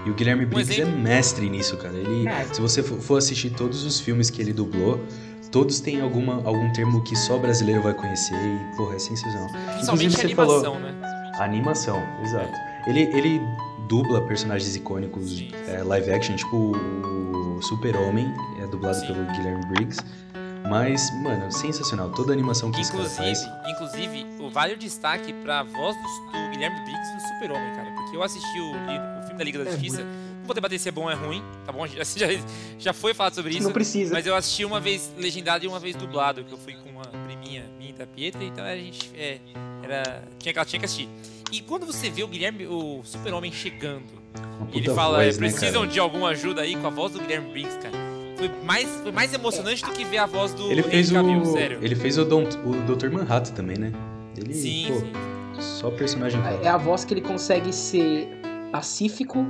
E o Guilherme Briggs é mestre nisso, cara. Ele, É. se você for assistir todos os filmes que ele dublou, todos têm alguma, algum termo que só brasileiro vai conhecer e, porra, é sensacional. Principalmente você animação, falou- né? Animação, exato. Ele, ele dubla personagens icônicos Sim. é, live action, tipo o Super-Homem, é dublado Sim. pelo Guilherme Briggs. Mas, mano, sensacional. Toda a animação que esse cara Inclusive, faz. inclusive, o vale o destaque pra voz do, do Guilherme Briggs no Super-Homem, cara. Porque eu assisti o, o filme da Liga da É Justiça. Vou debater se é bom ou é ruim, tá bom? Já, já, já foi falado sobre isso. Não precisa. Mas eu assisti uma vez legendado e uma vez dublado, que eu fui com uma priminha minha da Pietra, então a gente é, era, tinha, que- ela tinha que assistir. E quando você vê o Guilherme, o Super-Homem chegando, e ele fala, voz, é, né, precisam cara? de alguma ajuda aí com a voz do Guilherme Briggs, cara. Foi mais, foi mais emocionante do que ver a voz do Ele fez Henry Cavill, o. sério. Ele fez o, Don, o Dr. Manhattan também, né? Ele, Sim, pô, sim. só personagem foda. É a voz que ele consegue ser pacífico,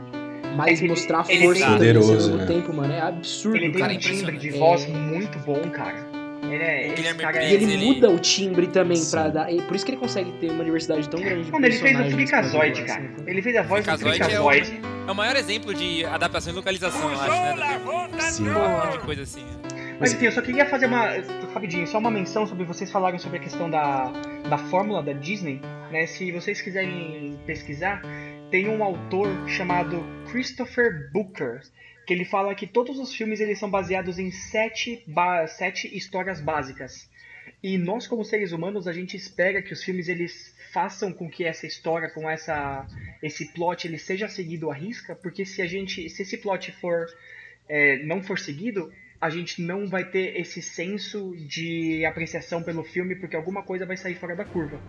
mas É ele- mostrar ele força Poderoso, mesmo né? tempo, mano. É absurdo, Ele tem cara. um timbre de impressionante. voz É. muito bom, cara. Ele é. Esse Guilherme cara E é... ele, ele- muda o timbre também Sim. pra dar. e Por isso que ele consegue ter uma diversidade tão grande de Mano, ele fez o Freakazoid, cara. assim. Ele fez a voz do Freakazoid é o-. É o maior exemplo de adaptação e localização, eu acho, né? do- Sim. Um monte de coisa assim. Mas enfim, eu só queria fazer uma. Rapidinho, só uma menção sobre vocês falaram sobre a questão da, da fórmula da Disney. Né? Se vocês quiserem pesquisar, tem um autor chamado Christopher Booker. Que ele fala que todos os filmes eles são baseados em sete, ba- sete histórias básicas. E nós, como seres humanos, a gente espera que os filmes eles façam com que essa história, com essa esse plot, ele seja seguido à risca, porque se a gente, se esse plot for é, não for seguido, a gente não vai ter esse senso de apreciação pelo filme, porque alguma coisa vai sair fora da curva.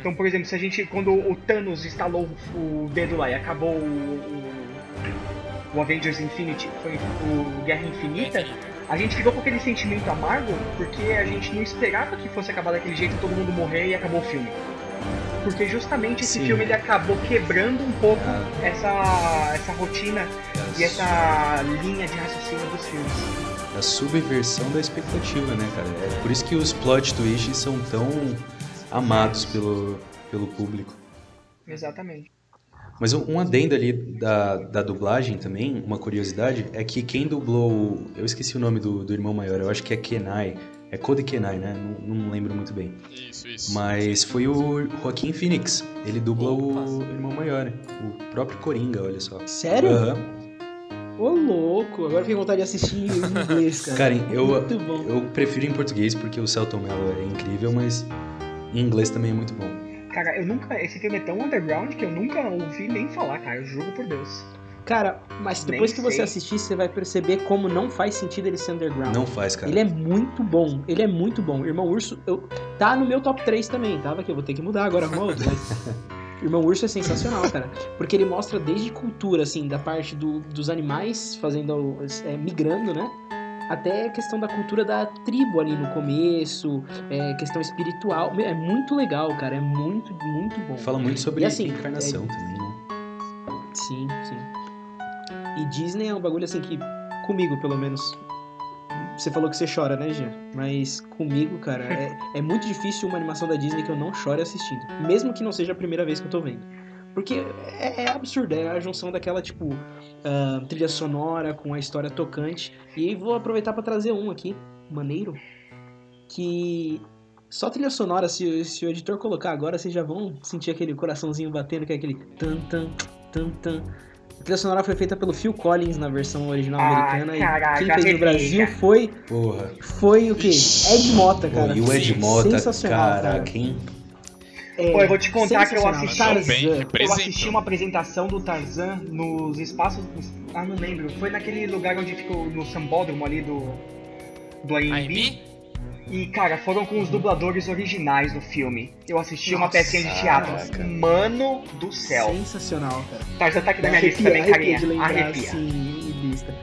Então, por exemplo, se a gente, quando o Thanos instalou o dedo lá e acabou o, o, Avengers Infinity, foi o Guerra Infinita, a gente ficou com aquele sentimento amargo porque a gente não esperava que fosse acabar daquele jeito, todo mundo morrer e acabou o filme. Porque justamente esse Sim. filme ele acabou quebrando um pouco essa, essa rotina e essa linha de raciocínio dos filmes. A subversão da expectativa, né, cara? É por isso que os plot twists são tão amados pelo, pelo público. Exatamente. Mas um um adendo ali da, da dublagem também, uma curiosidade, é que quem dublou. o- Eu esqueci o nome do, do irmão maior, eu acho que é Kenai. É Cody Kenai, né? Não, não lembro muito bem. Isso, isso. Mas foi o Joaquim Phoenix. Ele dubla Opa. o irmão maior, o próprio Coringa, olha só. Sério? Aham. Ô, louco. Agora fiquei com vontade de assistir em inglês, cara. Cara, eu, Muito bom. eu prefiro em português porque o Celton Mello é incrível, mas em inglês também é muito bom. Cara, eu nunca. Esse filme é tão underground que eu nunca ouvi nem falar, cara. Eu juro por Deus. Cara, mas depois Nem que você sei. assistir, você vai perceber como não faz sentido ele ser underground. Não faz, cara. Ele é muito bom, ele é muito bom. Irmão Urso, eu, tá no meu top 3 também, tava aqui, eu vou ter que mudar agora, outro, mas... Irmão Urso é sensacional, cara. Porque ele mostra desde cultura, assim, da parte do- dos animais fazendo, é, migrando, né? Até a questão da cultura da tribo ali no começo, é, questão espiritual. É muito legal, cara. É muito, muito bom. Fala muito sobre E assim, encarnação também, né? Sim, sim. E Disney é um bagulho assim que, comigo pelo menos. Você falou que você chora, né, Jean? Mas comigo, cara, é, é muito difícil uma animação da Disney que eu não chore assistindo. Mesmo que não seja a primeira vez que eu tô vendo. Porque é, é absurdo, é a junção daquela, tipo, ah, trilha sonora com a história tocante. E aí vou aproveitar pra trazer um aqui, maneiro, que só trilha sonora, se, se o editor colocar agora, vocês já vão sentir aquele coraçãozinho batendo, que é aquele tan tan tan tan. A trilha sonora foi feita pelo Phil Collins na versão original Ah, americana caraca, e quem fez no. Brasil foi Porra. foi o quê? Ed Mota, cara. e o Ed Mota, Sensacional, caraca, hein? É, Pô, eu vou te contar que eu assisti- Tarzan. Eu assisti uma apresentação do Tarzan nos espaços. Ah, não lembro. Foi naquele lugar onde ficou no sambódromo ali do. Do AMB. E, cara, foram com os dubladores originais do filme. Eu assisti uma Nossa, pecinha de teatro. caraca. Mano do céu. Sensacional, cara. Tarzan tá aqui na minha lista também, arrepia carinha. em lista.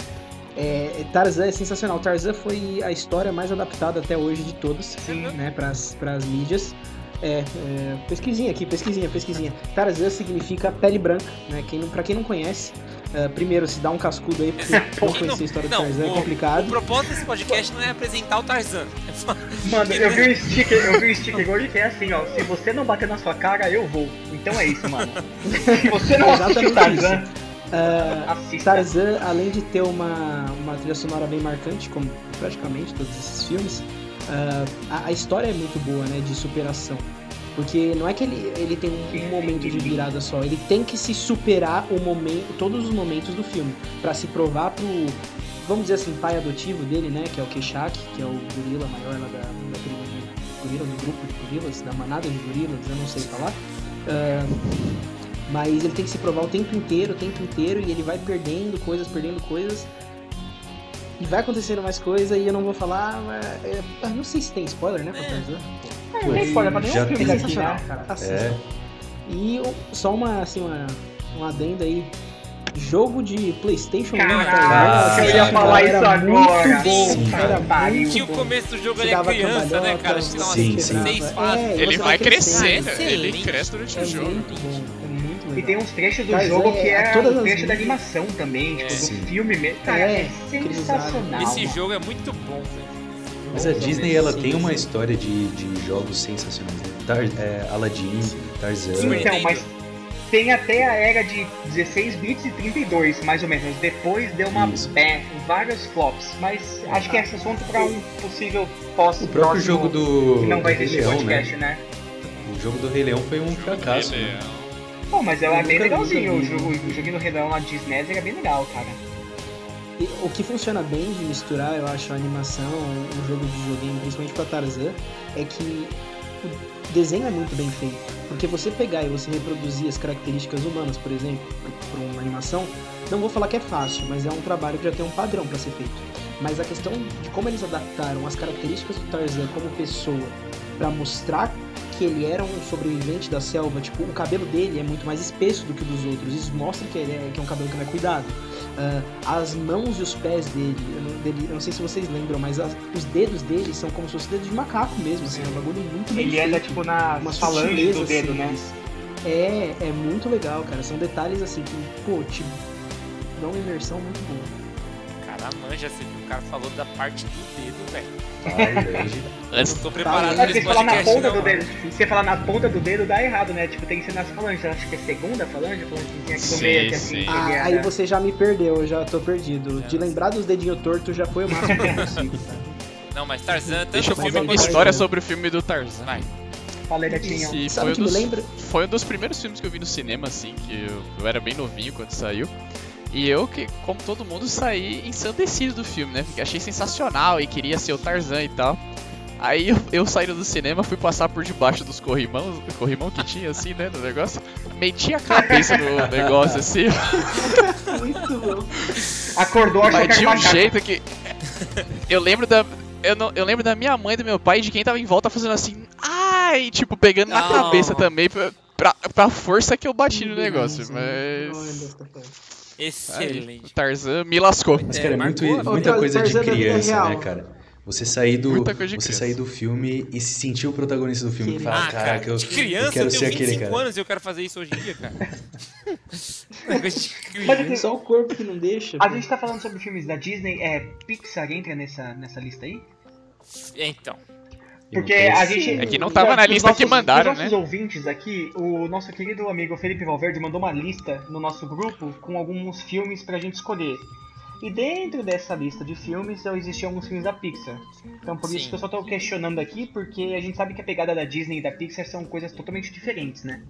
É, Tarzan é sensacional. Tarzan foi a história mais adaptada até hoje de todas, Sim. né, pras, pras mídias. É, é, pesquisinha aqui, pesquisinha, pesquisinha. Tarzan significa pele branca, né? Quem pra quem não conhece, é, primeiro se dá um cascudo aí, porque não conhecer a história do Não, Tarzan é o- complicado. O propósito desse podcast não é apresentar o Tarzan. É só- Mano, eu vi um sticker, eu vi um sticker hoje que é assim, ó. Se você não bater na sua cara, eu vou. Então é isso, mano. Se você não assistiu Tarzan, assista. Tarzan, além de ter uma, uma trilha sonora bem marcante, como praticamente todos esses filmes, ah, a, a história é muito boa, né, de superação. Porque não é que ele, ele tem um, um momento de virada só, ele tem que se superar o momento, todos os momentos do filme, pra se provar pro, vamos dizer assim, pai adotivo dele, né, que é o Keshak, que é o gorila maior lá da, da tribo de gorila, do grupo de gorilas, da manada de gorilas, eu não sei falar. Ah, mas ele tem que se provar o tempo inteiro, o tempo inteiro, e ele vai perdendo coisas, perdendo coisas. E vai acontecendo mais coisa, e eu não vou falar, mas. é, eu não sei se tem spoiler, né, pra Tarzan? Não tem spoiler pra nenhum Já filme daqui, Sensacional, né? cara. Assista. É. E só uma, assim, uma, um adendo aí. Jogo de Playstation 1 Caraca, Tarzan, eu ia cara, falar isso agora. Muito bom, Sim. era Pariu. muito Que o começo do jogo ele é dava criança, né, cara? Acho que seis É, fases. Ele vai crescendo. ele cresce durante É o jogo. muito bom, é legal. E tem uns trechos do Tarzan jogo é- que é todas o as trecho da animação também, tipo, Sim. do filme mesmo. Cara, É, é, eles usaram. sensacional. Esse jogo é muito bom, velho. Mas a Disney, ela tem uma história de, de jogos sensacionais. Né? Tar, é, Aladdin, Tarzan. Super Então, mas tem até a era de 16 bits e 32, mais ou menos. Depois deu uma Isso. bé, vários flops. Mas acho que esse assunto para um possível pós O próprio jogo do, que não vai existir Leão, podcast, né? né? O jogo do Rei Leão foi um fracasso. Rei Né? Pô, mas ela é bem legalzinho. O, jogo, o joguinho do Rei Leão lá de Disney era bem legal, cara. E o que funciona bem de misturar, eu acho, a animação, um jogo de videogame, principalmente pra Tarzan, é que o desenho é muito bem feito. Porque você pegar e você reproduzir as características humanas, por exemplo, para uma animação, não vou falar que é fácil, mas é um trabalho que já tem um padrão para ser feito. Mas a questão de como eles adaptaram as características do Tarzan como pessoa para mostrar que ele era um sobrevivente da selva, tipo, o cabelo dele é muito mais espesso do que o dos outros. Isso mostra que ele é, que é um cabelo que não é cuidado. Ah, as mãos e os pés dele eu, não, dele, eu não sei se vocês lembram, mas as- os dedos dele são como se fossem dedos de macaco mesmo, assim, é um bagulho muito bem Ele feito. anda tipo na falange do dedo, assim, né? É, é muito legal, cara. São detalhes assim que, pô, te dão uma imersão muito boa. Manja, você viu? O cara falou da parte do dedo, velho. Velho. Eu não tô preparado Tá, pra É, se esse você falar na ponta não, do mano. dedo, se você falar na ponta do dedo, dá errado, né? Tipo, tem que ser nas falanges. Acho que é segunda falange, a falange que tem aqui no Sim, meio, aqui assim. sim. que Ah, ele aí era- você já me perdeu, eu já tô perdido. De lembrar dos dedinhos tortos já foi o máximo que eu consigo. tá? Não, mas Tarzan, Deixa eu filme uma é história sobre o filme do Tarzan. Vai. Falei, Netinho. Sabe foi um, dos, lembra? foi um dos primeiros filmes que eu vi no cinema, assim, que eu, eu era bem novinho quando saiu. E eu, que, como todo mundo, saí ensandecido do filme, né? Porque achei sensacional e queria ser o Tarzan e tal. Aí eu, eu saindo do cinema, fui passar por debaixo dos corrimãos, corrimão que tinha assim, né, no negócio. Meti a cabeça no negócio assim, Muito bom. Acordou, achou mas de um macaco. jeito que. Eu lembro da. Eu, não, eu lembro da minha mãe e do meu pai e de quem tava em volta fazendo assim. Ai! Tipo, pegando na Não. cabeça também pra, pra, pra força que eu bati no negócio. Olha, Mas. Foi. Aí, o Excelente. Tarzan me lascou. Mas, É, cara, é muito, marcou. muita coisa de criança, real. né, cara? Você sair do, Muita coisa de você criança. sair do filme e se sentir o protagonista do filme. Que e falar, Ah, cara, caraca, eu, de criança, eu quero eu ser tenho aquele 25 cara. anos e eu quero fazer isso hoje em dia, cara. Mas criança. Só o corpo que não deixa. A pô. gente tá falando sobre filmes da Disney, é Pixar entra nessa, nessa lista aí? Então, Porque a gente. É que não tava na lista que nossos- mandaram, Os nossos né? ouvintes aqui, o nosso querido amigo Felipe Valverde mandou uma lista no nosso grupo com alguns filmes pra gente escolher. E dentro dessa lista de filmes existiam alguns filmes da Pixar. Então por isso Sim. que eu só tô questionando aqui, porque a gente sabe que a pegada da Disney e da Pixar são coisas totalmente diferentes, né?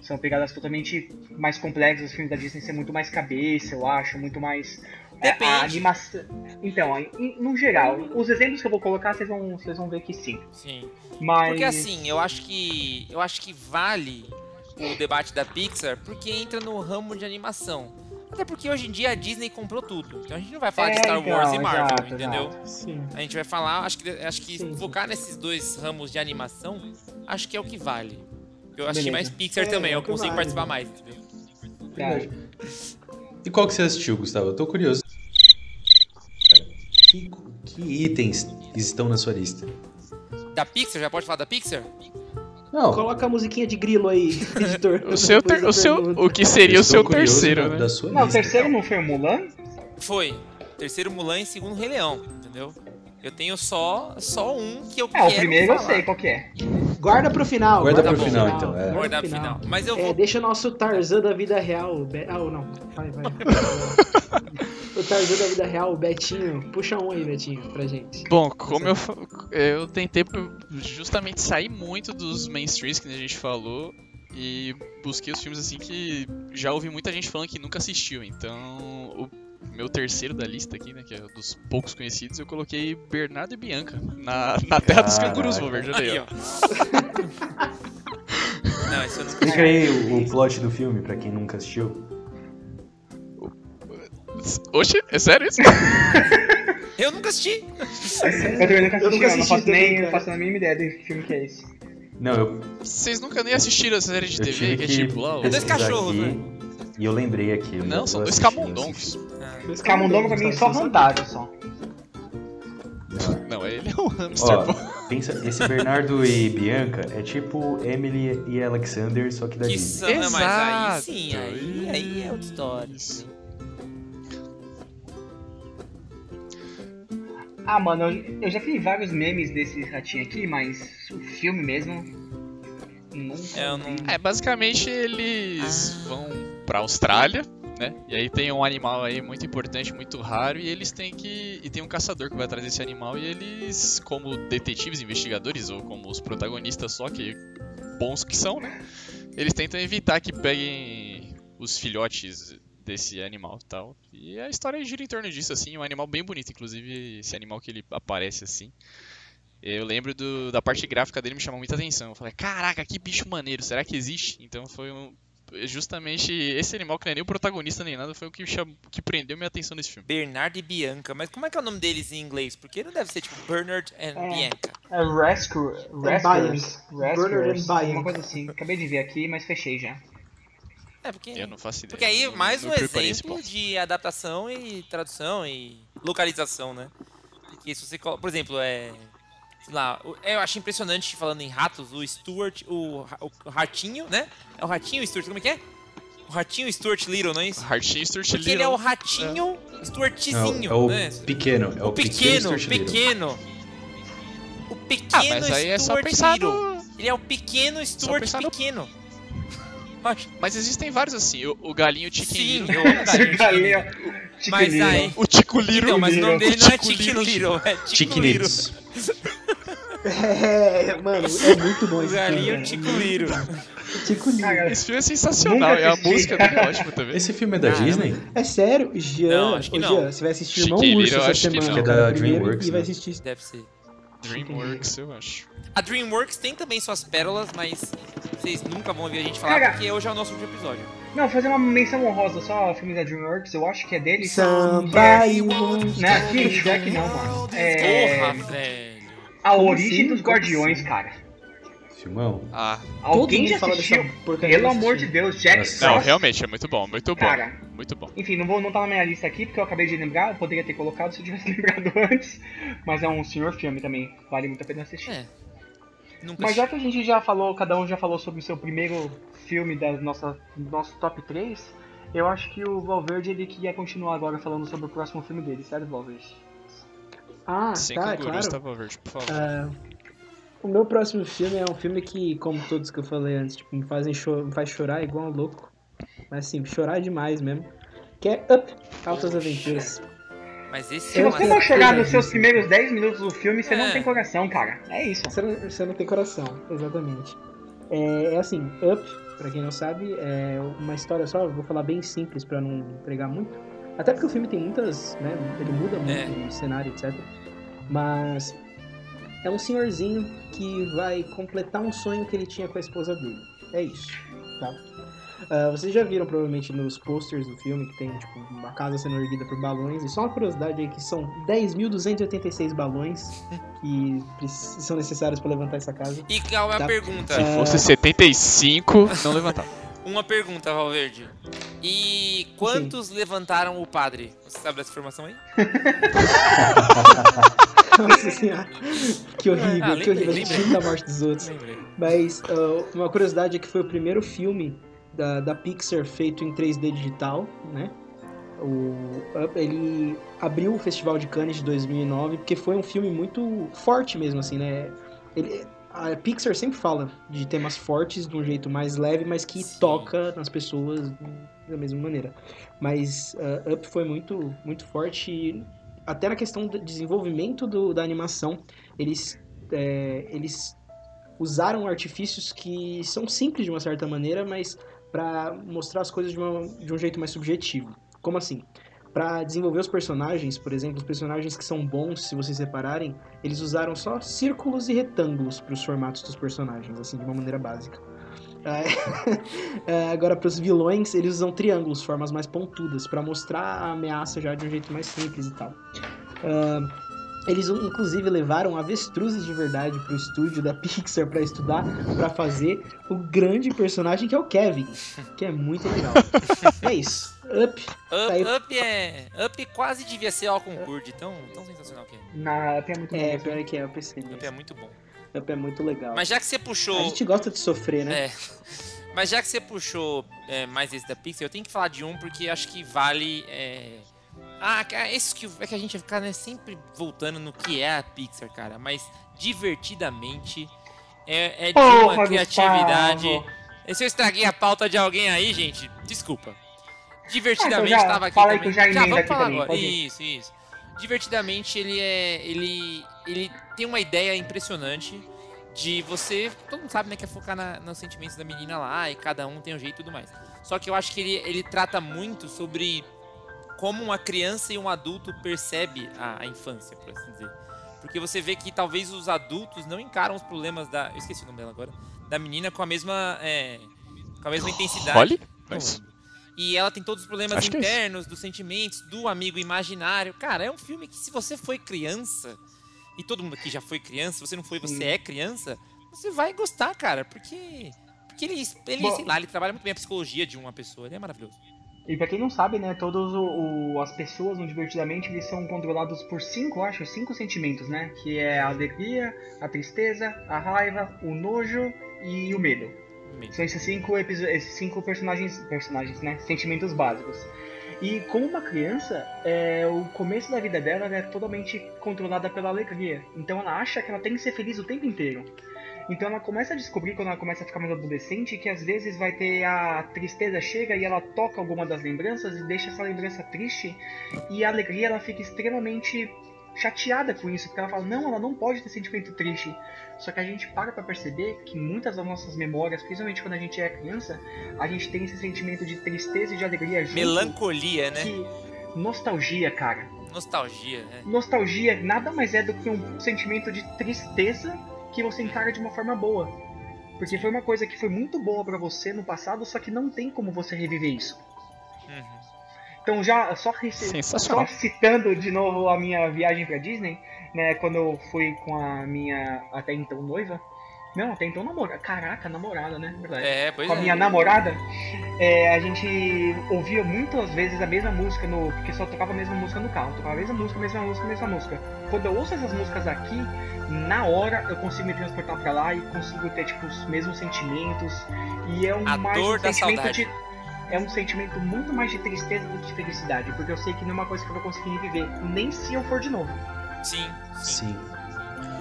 São pegadas totalmente mais complexas, os filmes da Disney são muito mais cabeça, eu acho, muito mais. É, Depende. A animação. Então, no geral, os exemplos que eu vou colocar, vocês vão, vocês vão ver que sim. sim. Mas. Porque assim, eu acho que. Eu acho que vale o debate da Pixar porque entra no ramo de animação. Até porque hoje em dia a Disney comprou tudo. Então a gente não vai falar de É, Star então, Wars e Marvel, exato, entendeu? exato. Sim. A gente vai falar, acho que, acho que Sim, sim. focar nesses dois ramos de animação, acho que é o que vale. Eu assisti Beleza. mais Pixar É, também, é eu consigo vale. participar mais, entendeu? Verdade. E qual que você assistiu, Gustavo? Eu tô curioso. Que, que itens estão na sua lista? Da Pixar, já pode falar da Pixar? Não, Coloca a musiquinha de grilo aí, editor. O seu, ter- o seu, o que seria eu o seu terceiro, né? da sua Não, o terceiro não foi o Mulan? Foi. Terceiro Mulan e segundo Rei Leão, entendeu? Eu tenho só, só um que eu É, o quero primeiro eu falar. sei qual que é. Guarda pro final. Guarda pro pro final, então, é. Dar pro final. Mas eu É, vou. deixa o nosso Tarzan da vida real. o. Ah, ou não. Vai, vai. o Tarzan da vida real, o Betinho. Puxa um aí, Betinho, pra gente. Bom, como eu, eu tentei justamente sair muito dos mainstreams que a gente falou e busquei os filmes assim que já ouvi muita gente falando que nunca assistiu. Então, o meu terceiro da lista aqui, né, que é dos poucos conhecidos, eu coloquei Bernardo e Bianca na, na Terra dos. Cangurus, vou ver, já Aí, dei, ó. Não, Explica aí o, o plot do filme, pra quem nunca assistiu. Oxe, é sério isso? Eu nunca assisti. Eu também nunca Eu assisti, nunca eu não assisti faço nem, não faço a mínima ideia do filme que é esse. Não, eu, Vocês nunca nem assistiram essa série de eu TV tive que é que tipo lá. É dois cachorros, aqui, né? E eu lembrei aqui. eu Não, são dois camundongos. Ah, Camundongo pra mim só randário só. Não. Não, ele é um hamster, Ó, pensa, esse Bernardo e Bianca é tipo Emily e Alexander, só que da que Disney. são, mas aí sim, aí, aí é outra história. Isso. Ah, mano, eu, eu já fiz vários memes desse ratinho aqui, mas o filme mesmo. Nunca. É, não- vi. É, basicamente eles vão pra Austrália, né? E aí tem um animal aí muito importante, muito raro, e eles têm que. E tem um caçador que vai atrás desse animal, e eles, como detetives, investigadores, ou como os protagonistas só, que bons que são, né? Eles tentam evitar que peguem os filhotes desse animal e tal. E a história gira em torno disso, assim, um animal bem bonito, inclusive esse animal que ele aparece assim. Eu lembro do- da parte gráfica dele me chamou muita atenção. Eu falei, caraca, que bicho maneiro, será que existe? Então foi um, justamente esse animal que não é nem o protagonista nem nada, foi o que, cham- que prendeu minha atenção nesse filme. Bernard e Bianca. Mas como é que é o nome deles em inglês? Porque não deve ser tipo Bernard and É. Bianca. É Rescue. Rescuers. Bernard and Bianca. Uma coisa assim. Acabei de ver aqui, mas fechei já. É, porque. Eu não faço ideia. Porque aí, mais não um exemplo de adaptação e tradução e localização, né? Porque se você coloca, por exemplo, é. Sei lá, o- eu acho impressionante, falando em ratos, o Stuart, o, o ratinho, né? É o ratinho Stuart, como é que é? O ratinho Stuart Little, não é isso? Heartinho Stuart Porque ele é o Little. ratinho É Stuartzinho, o, é o né? pequeno, é o, O pequeno, Stuart Little. pequeno. O Ah, pequeno mas aí é só Stuart pensar Little. no... Ele é o pequeno Stuart pensar no- Acho- Mas existem vários assim, o, o galinho Sim, Chicken eu Little. galinho Galinha. chiquinho. Chicken Mas Little. aí... O Tico Little. Então, mas o nome dele não é Tico Chicken Little. É Tico Little. É, mano, é muito bom O esse galinho filme. Tico Little. Tico. Cara, Esse filme é sensacional, e a música dele é ótima também. Esse filme é da Caramba. Disney? É sério? Jean, Não, acho que não. Jean, você vai assistir Irmão Urso essa acho que semana. não. Que é da primeiro, DreamWorks, E vai né? assistir. Deve ser. Dreamworks, eu acho. A DreamWorks tem também suas pérolas, mas vocês nunca vão ouvir a gente falar Cara. porque hoje é o nosso último episódio. Não, fazer uma menção honrosa só ao filme da DreamWorks, eu acho que é dele. Somebody once Não, que Shrek não, mano. É. Porra, velho. A Como origem assim? dos Guardiões, assim? cara. Filmão. Ah, Alguém já fala assistiu? Pelo amor de. Deus, Jack não, realmente é muito bom, muito bom. Cara. Muito bom. Enfim, não vou não tá na minha lista aqui porque eu acabei de lembrar, eu poderia ter colocado se eu tivesse lembrado antes, mas é um senhor filme também, vale muito a pena assistir. É. Nunca Mas já que a gente já falou, cada um já falou sobre o seu primeiro filme da nossa do nosso top 3, eu acho que o Valverde ele queria continuar agora falando sobre o próximo filme dele, certo, Valverde? Ah, Sem tá, cangurus, claro. tá, Verde, por favor. Ah, o meu próximo filme é um filme que, como todos que eu falei antes, tipo, me, fazem cho me faz chorar igual um louco. Mas assim, chorar demais mesmo. Que é Up, Altas Aventuras. Mas esse Se é você não chorar nos seus primeiros 10 minutos do filme, você É. não tem coração, cara. É isso. Você não, você não tem coração, exatamente. É, é assim, Up, pra quem não sabe, é uma história só, eu vou falar bem simples pra não pregar muito. Até porque o filme tem muitas, né, ele muda muito É. o cenário, etc. Mas é um senhorzinho que vai completar um sonho que ele tinha com a esposa dele. É isso, tá? Ah, vocês já viram provavelmente nos posters do filme que tem tipo uma casa sendo erguida por balões. E só uma curiosidade aí que são 10.286 balões que são necessários para levantar essa casa. E calma, a Tá. pergunta. Se É. fosse 75, não levantava. Uma pergunta, Valverde. E quantos levantaram o padre? Você sabe dessa informação aí? Nossa senhora, que horrível, Ah, que lembrei, horrível. A gente da morte dos outros. Lembrei. Mas ah, uma curiosidade é que foi o primeiro filme da, da Pixar feito em 3D digital, né? O, Up, ele abriu o Festival de Cannes de 2009 porque foi um filme muito forte mesmo, assim, né? Ele, a Pixar sempre fala de temas fortes de um jeito mais leve, mas que Sim. toca nas pessoas da mesma maneira. Mas ah, Up foi muito, muito forte até na questão do desenvolvimento do- da animação, eles, é, eles usaram artifícios que são simples de uma certa maneira, mas para mostrar as coisas de, uma- de um jeito mais subjetivo. Como assim? Para desenvolver os personagens, por exemplo, os personagens que são bons, se vocês separarem, eles usaram só círculos e retângulos para os formatos dos personagens, assim, de uma maneira básica. É, é, agora, para os vilões, eles usam triângulos, formas mais pontudas, para mostrar a ameaça já de um jeito mais simples e tal. Ah, eles inclusive levaram avestruzes de verdade pro estúdio da Pixar para estudar, para fazer o grande personagem que é o Kevin, que é muito legal. é isso. Up. Up, Aí- up é. Up quase devia ser ao concurso, tão, tão sensacional que é. Na, tem muito É, bom. pior que é, eu pensei Up é muito bom. Up é muito legal. Mas já que você puxou. A gente gosta de sofrer, né? É. Mas já que você puxou é, mais esse da Pixar, eu tenho que falar de um porque acho que vale é, Ah, cara, isso que é que a gente vai ficar né, sempre voltando no que é a Pixar, cara. Mas divertidamente é, é de Porra, uma criatividade. Gustavo. E Se eu estraguei a pauta de alguém aí, gente, desculpa. Divertidamente Ah, então já tava aqui fala aí também. que eu já emendo vamos falar também, agora. Isso, isso. Divertidamente ele é. Ele. Ele tem uma ideia impressionante de você. Todo mundo sabe, né? Que é focar na- nos sentimentos da menina lá e cada um tem um jeito e tudo mais. Só que eu acho que ele, ele trata muito sobre como uma criança e um adulto percebe a, a infância, por assim dizer. Porque você vê que talvez os adultos não encaram os problemas da. Eu esqueci o nome dela agora. Da menina com a mesma. é, com a mesma intensidade. Não Mas-. E ela tem todos os problemas Acho é internos, dos sentimentos, do amigo imaginário. Cara, é um filme que se você foi criança, e todo mundo aqui já foi criança, se você não foi, você Sim. é criança, você vai gostar, cara, porque. Porque ele, ele Bom- sei lá, ele trabalha muito bem a psicologia de uma pessoa, ele é maravilhoso. E pra quem não sabe, né, todas as pessoas no Divertidamente, eles são controlados por cinco, acho, cinco sentimentos, né? Que é a alegria, a tristeza, a raiva, o nojo e o medo. Meio. São esses cinco, esses cinco personagens, personagens, né? Sentimentos básicos. E como uma criança, é, o começo da vida dela é totalmente controlada pela alegria. Então ela acha que ela tem que ser feliz o tempo inteiro. Então ela começa a descobrir, quando ela começa a ficar mais adolescente, que às vezes vai ter a tristeza chega e ela toca alguma das lembranças e deixa essa lembrança triste. E a alegria ela fica extremamente chateada com isso, porque ela fala, não, ela não pode ter sentimento triste. Só que a gente para pra perceber que muitas das nossas memórias, principalmente quando a gente é criança, a gente tem esse sentimento de tristeza e de alegria junto. Melancolia, né? Que nostalgia, cara. Nostalgia, né? Nostalgia nada mais é do que um sentimento de tristeza que você encara de uma forma boa. Porque foi uma coisa que foi muito boa pra você no passado, só que não tem como você reviver isso. Uhum. Então já só, só citando de novo a minha viagem pra Disney, né, quando eu fui com a minha até então noiva, não, até então namorada, caraca, namorada, né, verdade. É, pois com a é. minha namorada, é, a gente ouvia muitas vezes a mesma música no. Porque só tocava a mesma música no carro. Tocava a mesma música, mesma música, mesma música. Quando eu ouço essas músicas aqui, na hora eu consigo me transportar pra lá e consigo ter tipo os mesmos sentimentos. E é um A mais dor um da sentimento saudade. de. É um sentimento muito mais de tristeza do que de felicidade. Porque eu sei que não é uma coisa que eu vou conseguir viver. Nem se eu for de novo. Sim, sim. Sim.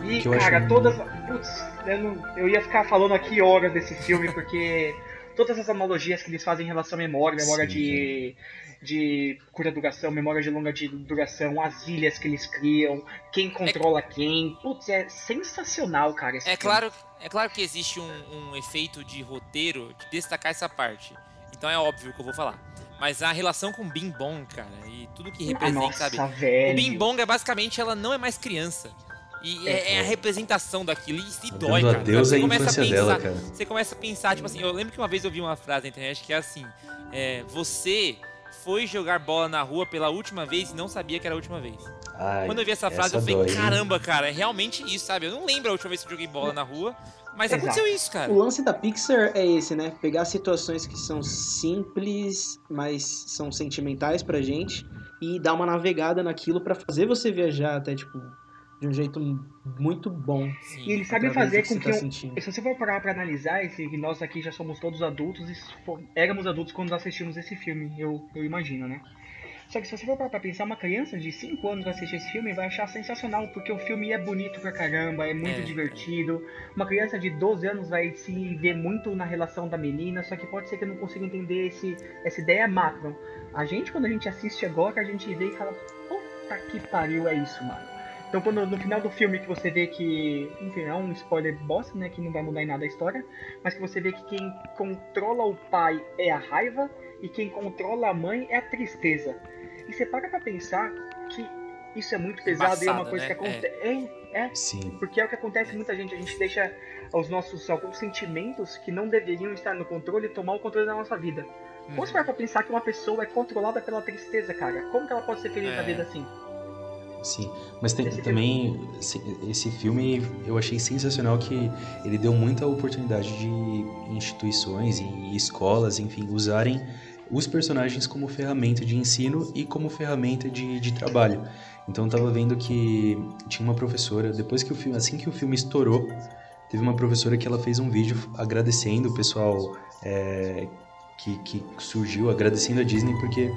E, que cara, acho- todas. Putz, eu, não- eu ia ficar falando aqui horas desse filme, porque todas as analogias que eles fazem em relação à memória, memória Sim, de, de curta duração, memória de longa de duração, as ilhas que eles criam, quem controla quem. Putz, é sensacional, cara. esse É filme. claro, é claro que existe um, um efeito de roteiro de destacar essa parte. Então é óbvio que eu vou falar. Mas a relação com o Bing Bong, cara, e tudo que Ah, representa, Nossa, sabe? velho. O Bing Bong é basicamente, ela não é mais criança. E é, é a representação daquilo e, e Tá dói, cara. adeus Você à começa a pensar, dela, cara. Você começa a pensar, tipo assim, eu lembro que uma vez eu vi uma frase na internet que é assim: é, Você foi jogar bola na rua pela última vez e não sabia que era a última vez. Ai, Quando eu vi essa frase, eu essa falei, dói, caramba, cara, é realmente isso, sabe? Eu não lembro a última vez que eu joguei bola na rua, mas Exato. aconteceu isso, cara. O lance da Pixar é esse, né? Pegar situações que são simples, mas são sentimentais pra gente e dar uma navegada naquilo pra fazer você viajar até, tipo, de um jeito muito bom. Sim. E eles sabem fazer com você que tá. Se você for parar pra analisar, esse, que nós aqui já somos todos adultos, e fo- éramos adultos quando assistimos esse filme, eu, eu imagino, né? Só que se você for parar pra pensar, uma criança de 5 anos vai assistir esse filme e vai achar sensacional, porque o filme é bonito pra caramba, é muito É. divertido. Uma criança de 12 anos vai se ver muito na relação da menina, só que pode ser que eu não consiga entender esse, essa ideia macro. A gente, quando a gente assiste agora, a gente vê e fala, puta que pariu, é isso, mano. Então quando no final do filme que você vê que, enfim, é um spoiler bosta, né, que não vai mudar em nada a história, mas que você vê que quem controla o pai é a raiva e quem controla a mãe é a tristeza. E você para pra pensar que isso é muito pesado e é uma coisa né? que acontece. É, é, Sim. porque é o que acontece com muita gente, a gente deixa os nossos alguns sentimentos que não deveriam estar no controle tomar o controle da nossa vida. Uhum. Vamos parar pra pensar que uma pessoa é controlada pela tristeza, cara. Como que ela pode ser feliz na É. vida assim? Sim, mas tem, também esse, esse filme eu achei sensacional que ele deu muita oportunidade de instituições e escolas, enfim, usarem os personagens como ferramenta de ensino e como ferramenta de, de trabalho. Então eu tava vendo que tinha uma professora, depois que o filme, assim que o filme estourou, teve uma professora que ela fez um vídeo agradecendo o pessoal é, que, que surgiu agradecendo a Disney porque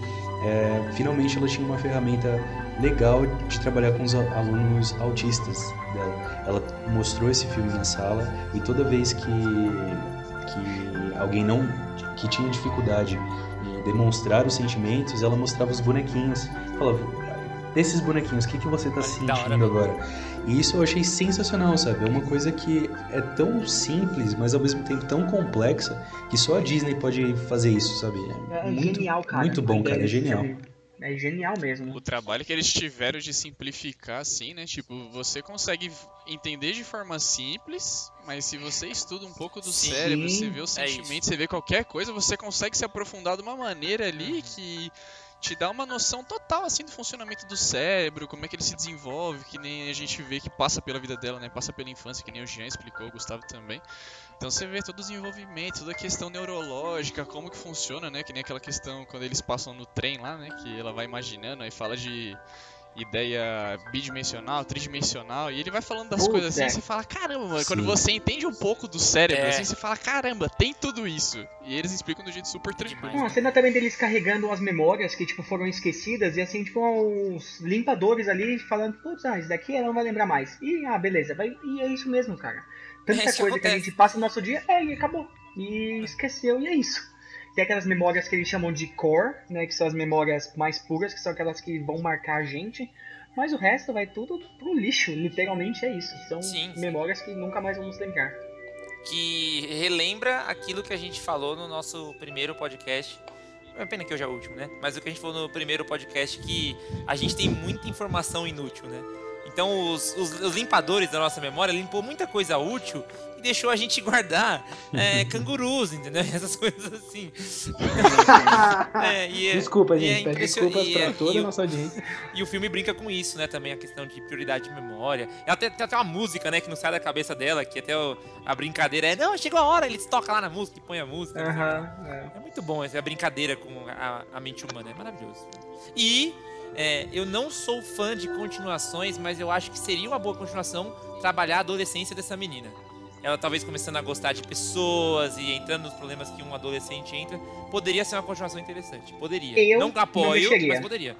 é, finalmente ela tinha uma ferramenta legal de trabalhar com os alunos autistas dela. Ela mostrou esse filme na sala e toda vez que, que alguém não que tinha dificuldade em demonstrar os sentimentos, ela mostrava os bonequinhos. Falava, desses bonequinhos, o que, que você tá hora, sentindo agora? E isso eu achei sensacional, sabe? É uma coisa que é tão simples, mas ao mesmo tempo tão complexa, que só a Disney pode fazer isso, sabe? É muito, genial, cara. Muito bom, cara, é genial. É genial mesmo. O trabalho que eles tiveram de simplificar, assim, né? Tipo, você consegue entender de forma simples, mas se você estuda um pouco do Sim, cérebro, você vê os é sentimentos, você vê qualquer coisa, você consegue se aprofundar de uma maneira ali que te dá uma noção total, assim, do funcionamento do cérebro, como é que ele se desenvolve, que nem a gente vê que passa pela vida dela, né? Passa pela infância, que nem o Jean explicou, o Gustavo também. Então você vê todo o desenvolvimento, toda a questão neurológica, como que funciona, né? Que nem aquela questão quando eles passam no trem lá, né? Que ela vai imaginando, aí fala de ideia bidimensional, tridimensional, e ele vai falando das Puta. coisas assim, e você fala, caramba, mano, quando você entende um pouco do cérebro, É. assim, você fala, caramba, tem tudo isso. E eles explicam do jeito super tranquilo. Demais. Não, a cena também deles carregando as memórias que, tipo, foram esquecidas e, assim, tipo, uns limpadores ali falando, putz, ah, isso daqui ela não vai lembrar mais. E, ah, beleza, vai... e é isso mesmo, cara. Tanta É, isso coisa que a acontece. gente passa no nosso dia, é, e acabou. E esqueceu, e é isso. Tem aquelas memórias que eles chamam de core, né, que são as memórias mais puras, que são aquelas que vão marcar a gente. Mas o resto vai tudo pro lixo, literalmente é isso. São Sim, sim. memórias que nunca mais vamos lembrar. que relembra aquilo que a gente falou no nosso primeiro podcast. É pena que hoje é o último, né? Mas o que a gente falou no primeiro podcast que a gente tem muita informação inútil, né? Então os, os- os limpadores da nossa memória limpou muita coisa útil e deixou a gente guardar é, cangurus, entendeu? Essas coisas assim. É, e é- Desculpa, é gente. Pede impression- desculpas pra é- toda e a o- nossa audiência. E o filme brinca com isso, né? Também a questão de prioridade de memória. Ela tem, tem até uma música, né? Que não sai da cabeça dela, que até o- a brincadeira é, não, chegou a hora, eles tocam lá na música e põe a música. É. É muito bom essa brincadeira com a, a mente humana, é maravilhoso. E é, eu não sou fã de continuações, mas eu acho que seria uma boa continuação trabalhar a adolescência dessa menina. Ela talvez começando a gostar de pessoas e entrando nos problemas que um adolescente entra, poderia ser uma continuação interessante. Poderia. Eu não não apoio, mexeria. mas poderia.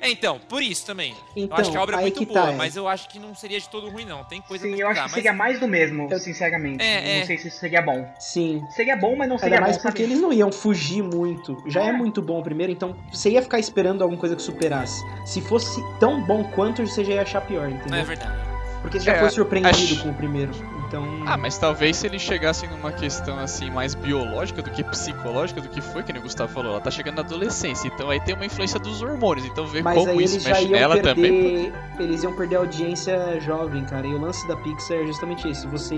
É, então, por isso também. Então, eu acho que a obra é muito que boa, tá, é. mas eu acho que não seria de todo ruim, não. Tem coisa Sim, pra eu acho que seria mais do mesmo, Eu- sinceramente. É, não é. sei se isso seria bom. Sim. Seria bom, mas não seria Ainda mais bom, porque sabe? eles não iam fugir muito. Já é É. muito bom o primeiro, então você ia ficar esperando alguma coisa que superasse. Se fosse tão bom quanto, você já ia achar pior, Não entendeu? é verdade. Porque você já É, foi surpreendido acho- com o primeiro. Então. Ah, mas talvez se eles chegassem numa questão assim mais biológica do que psicológica do que foi, que nem o Gustavo falou, ela tá chegando na adolescência, então aí tem uma influência dos hormônios, então ver Mas como isso mexe nela também. perder. Eles iam perder a audiência jovem, cara. E o lance da Pixar é justamente isso. Você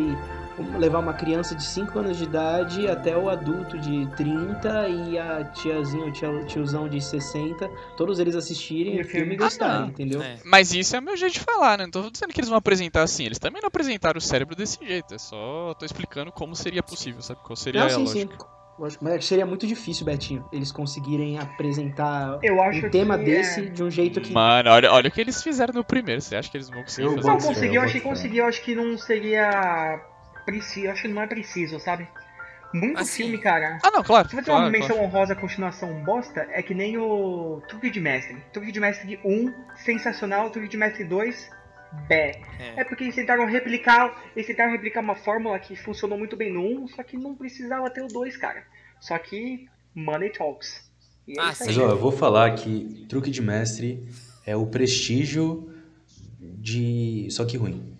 levar uma criança de 5 anos de idade até o adulto de 30 e a tiazinha, o tia- tiozão de 60, todos eles assistirem E o filme e gostarem, Ah, não. entendeu? É. Mas isso é o meu jeito de falar, né? Não tô dizendo que eles vão apresentar assim, eles também não apresentaram o cérebro desse jeito, é só tô explicando como seria possível, sabe? Qual seria Não, a sim, sim. lógica. Lógico, Mas seria muito difícil, Betinho, eles conseguirem apresentar Eu acho um tema que desse é... de um jeito que. Mano, olha, olha o que eles fizeram no primeiro, você acha que eles vão conseguir Eu fazer Não, conseguiu, eu eu achei que conseguiu, eu acho que não seria preciso, acho que não é preciso, sabe? Muito Assim. filme, cara. Ah, não, claro. Se vai ter uma claro, menção claro. honrosa continuação bosta, é que nem o Truque de Mestre. Truque de Mestre 1, sensacional. Truque de Mestre 2, bé. É. É porque eles tentaram replicar, eles tentaram replicar uma fórmula que funcionou muito bem no 1, só que não precisava ter o 2, cara. Só que Money Talks. E é Ah. Mas ó, eu vou falar que truque de mestre é o prestígio de. Só que ruim.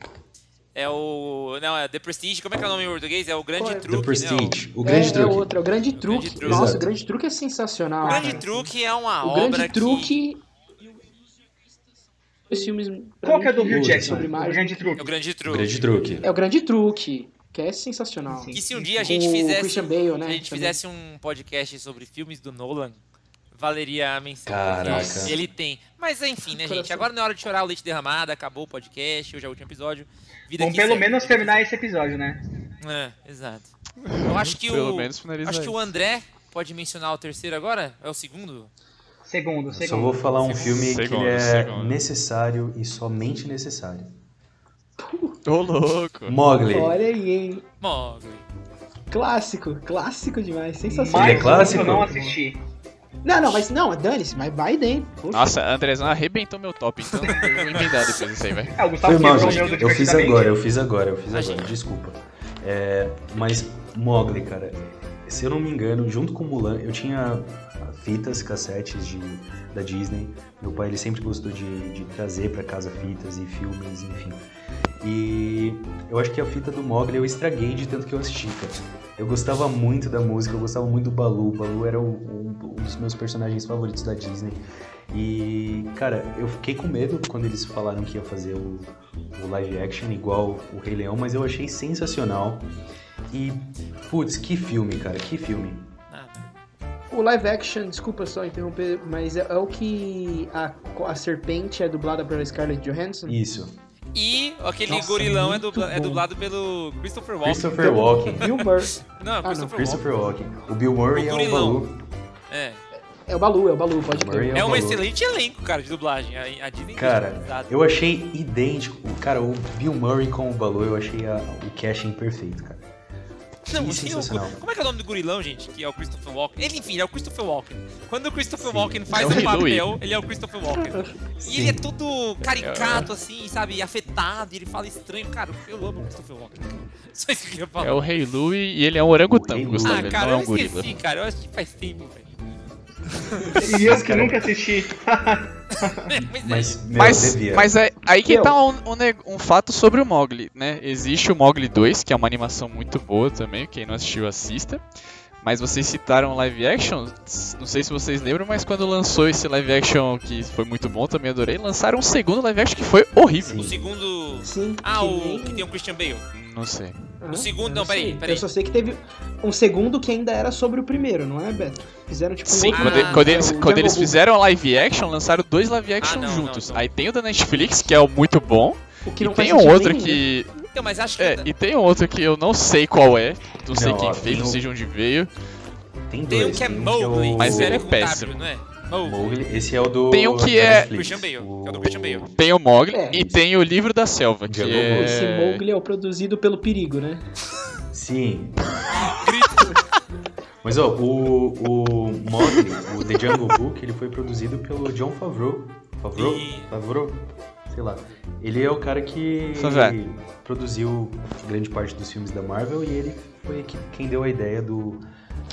É o. Não, é The Prestige. Como é que é o nome em português? É o Grande Qual é? The Truque, né? Prestige. O é, grande é truque. outro, é o grande truque. Truque. Nossa, Exato. o grande truque é sensacional. O Grande cara. Truque é uma O obra grande que... truque. Os filmes. Qual que é do Rio Putz, Jackson? sobre O grande É truque. o Grande O Truque. grande truque. É o grande truque, que é sensacional. Sim. Que se um dia a gente o fizesse... Bale, né? Se a gente também. fizesse um podcast sobre filmes do Nolan, valeria a menção. Caraca. Ele tem. Mas enfim, né, gente? Agora não é hora de chorar o leite derramado, acabou o podcast, hoje é o último episódio. Vida Vamos que pelo segue, menos que terminar esse episódio, né? É, exato. Eu acho que Pelo o... menos Acho que o. André pode mencionar o terceiro agora? É o segundo? Segundo, Eu só segundo. vou falar um Segundo. filme que Segundo, ele é segundo. necessário e somente necessário. Ô, louco. Mogli. Olha aí, hein? Mogli. Clássico, clássico demais, sensacional. Ele é clássico? que eu não assisti. Não, não, mas não, dane-se, mas vai dentro. Poxa. Nossa, Andrezão arrebentou meu top, então eu vou emendar depois disso aí, vai. É, o Gustavo Foi mal, gente. meu Eu fiz agora, eu fiz agora, eu fiz Imagina. agora, desculpa. É, mas Mogli, cara, se eu não me engano, junto com Mulan, eu tinha fitas, cassetes de, da Disney. Meu pai ele sempre gostou de, de trazer pra casa fitas e filmes, enfim. E eu acho que a fita do Mogli eu estraguei de tanto que eu assisti, cara. Eu gostava muito da música, eu gostava muito do Balu. O Balu era o- um, um dos meus personagens favoritos da Disney. E, cara, eu fiquei com medo quando eles falaram que ia fazer o, o live action igual o Rei Leão, mas eu achei sensacional. E, putz, que filme, cara, que filme. O live action, desculpa só interromper, mas é, é o que a, a serpente é dublada pela Scarlett Johansson? Isso. E aquele Nossa, gorilão é, dubla- é dublado pelo Christopher Walken. Christopher Walken. Bill Murray. Não, não, Christopher, Christopher Walken. O Bill Murray O é o. Balu. É. É o Balu, é o Balu, pode Murray crer. É o um Balu. excelente elenco, cara, de dublagem. A, a Disney Cara, utilizado. Eu achei idêntico. Cara, o Bill Murray com o Balu, eu achei a- o casting perfeito, cara. Não, que o- como é que é o nome do gorilão, gente? Que é o Christopher Walken. Ele, enfim, é o Christopher Walken. Quando o Christopher Sim. Walken faz É o um papel, ele é o Christopher Walken. E ele é Sim. todo caricato, assim, sabe? Afetado, e ele fala estranho. Cara, eu amo o Christopher Walken. Só isso que eu queria falar. É o Rei Louie e ele é um orangotango, Gustavo. ah, ele cara, não é eu um gorila. esqueci, cara. Eu assisti faz tempo, velho. E eu que nunca assisti. Mas, Mas, meu, Mas, mas é, aí que Eu. tá um, um um fato sobre o Mogli, né? Existe o Mogli 2, que é uma animação muito boa também, quem não assistiu assista. Mas vocês citaram live action, não sei se vocês lembram, mas quando lançou esse live action que foi muito bom, também adorei, lançaram um segundo live action que foi horrível. o segundo. Sim. Ah, que o nem- que tem o Christian Bale. Não sei. Hã? o segundo- Eu não, peraí, peraí. Eu só sei que teve um segundo que ainda era sobre o primeiro, não é, Beto? Fizeram tipo um Sim, outro- quando, Ah, quando eles, o quando eles fizeram a live action, lançaram dois live action não, não, juntos. não. Aí tem o da Netflix, que é o muito bom, O que e não tem um outro nenhum, que. Então, mas acho que. É, e tem um outro que eu não sei qual é, não sei Não, quem ó, fez, tem não sei de onde veio. Tem Tem dois. um que é tem Mowgli. o- Mas ele é péssimo. W, não é? Mowgli. Mowgli, esse é o do. Tem um que é-. Christian Bale, é o do Christian Bale. Tem o Mogli É. e tem o livro da selva, que é... Esse Mowgli é o produzido pelo perigo, né? Sim. Mas ó, o, o Mowgli, o The Jungle Book, ele foi produzido pelo John Favreau. Favreau? E- Favreau? Sei lá. Ele é o cara que produziu grande parte dos filmes da Marvel e ele foi que- quem deu a ideia do,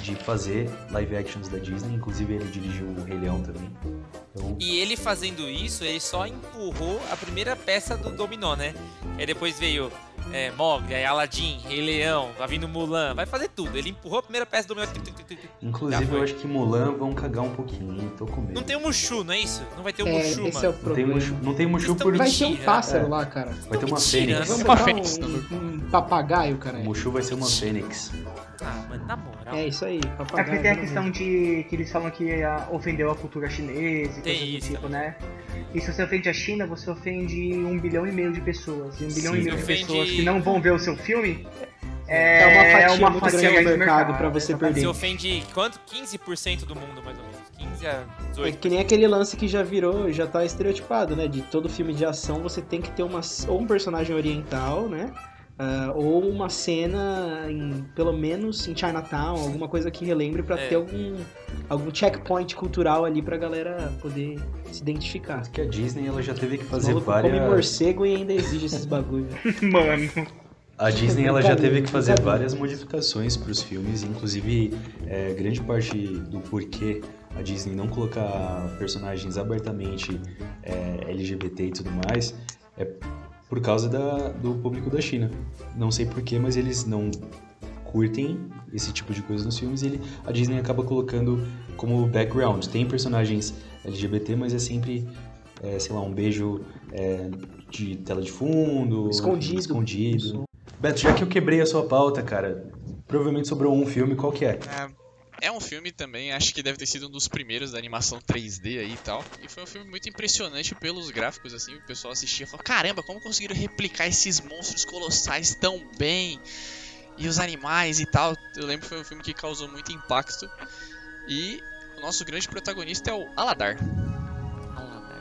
de fazer live actions da Disney. Inclusive ele dirigiu o Rei Leão também. Então, E ele fazendo isso, ele só empurrou a primeira peça do dominó, né? Aí depois veio é, Mogli, aí Aladdin, Rei Leão, vai vindo Mulan, vai fazer tudo. Ele empurrou a primeira peça do. Já inclusive eu acho que Mulan vão cagar um pouquinho, hein? tô com medo. Não tem o Mushu, não é isso? Não vai ter o É, Mushu, esse é o mano. Não tem problema. Mushu, não tem Mushu por... Vai ter um pássaro É. lá, cara. Vai ter uma Mentira. fênix. Vamos Uma fênix, um, um papagaio, cara. O Mushu vai ser uma fênix. Ah, mano, na moral. É isso aí, É papagaio. porque tem a questão de que eles falam que ofendeu a cultura chinesa e Tem coisas do tipo, né? E se você ofende a China, você ofende um bilhão e meio de pessoas. E um bilhão Sim. e meio de Ofende- pessoas que não vão ver o seu filme É uma fatia uma muito fatia grande do grande mercado pra você perder. Você ofende quanto? 15% do mundo, mais ou menos. 15 a É 18. que nem aquele lance que já virou, já tá estereotipado, né? De todo filme de ação você tem que ter uma, ou um personagem oriental, né? Ah, ou uma cena, em, pelo menos em Chinatown, alguma coisa que relembre pra É. ter algum, algum checkpoint cultural ali pra galera poder se identificar. Tanto que a Disney ela já teve que fazer várias. morcego e ainda exige esses bagulho. Mano. A Disney ela já teve que fazer várias modificações para os filmes, inclusive é, grande parte do porquê a Disney não colocar personagens abertamente é, LGBT e tudo mais é por causa da- do público da China. Não sei porquê, mas eles não curtem esse tipo de coisa nos filmes e ele- a Disney acaba colocando como background. Tem personagens LGBT, mas é sempre, é, sei lá, um beijo é, de tela de fundo, Escondido. escondido. Beto, já que eu quebrei a sua pauta, cara, provavelmente sobrou um filme, qual que é? É um filme também, acho que deve ter sido um dos primeiros da animação 3D aí e tal. E foi um filme muito impressionante pelos gráficos, assim. O pessoal assistia e falou: caramba, como conseguiram replicar esses monstros colossais tão bem? E os animais e tal. Eu lembro que foi um filme que causou muito impacto. E o nosso grande protagonista é o Aladar. Aladar.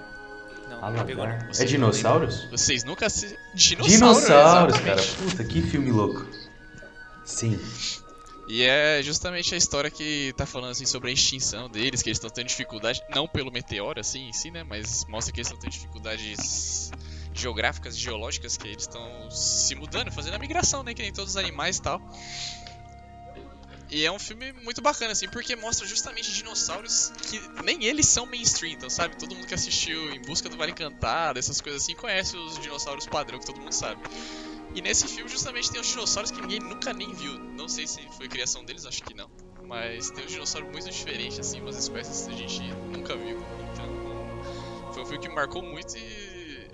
É Vocês dinossauros? Vocês nunca se. Dinossauro, Dinossauros, cara. Puta, que filme louco. Sim. E é justamente a história que tá falando assim sobre a extinção deles, que eles estão tendo dificuldade, não pelo meteoro assim em si, né, mas mostra que eles estão tendo dificuldades geográficas, geológicas, que eles estão se mudando, fazendo a migração, né, que nem todos os animais e tal. E é um filme muito bacana, assim, porque mostra justamente dinossauros que nem eles são mainstream, então, sabe? Todo mundo que assistiu Em Busca do Vale Encantado, essas coisas assim, conhece os dinossauros padrão que todo mundo sabe. E nesse filme, justamente, tem os dinossauros que ninguém nunca nem viu. Não sei se foi criação deles, acho que não. Mas tem uns dinossauros muito diferentes, assim, umas espécies que a gente nunca viu. Então, foi um filme que me marcou muito e.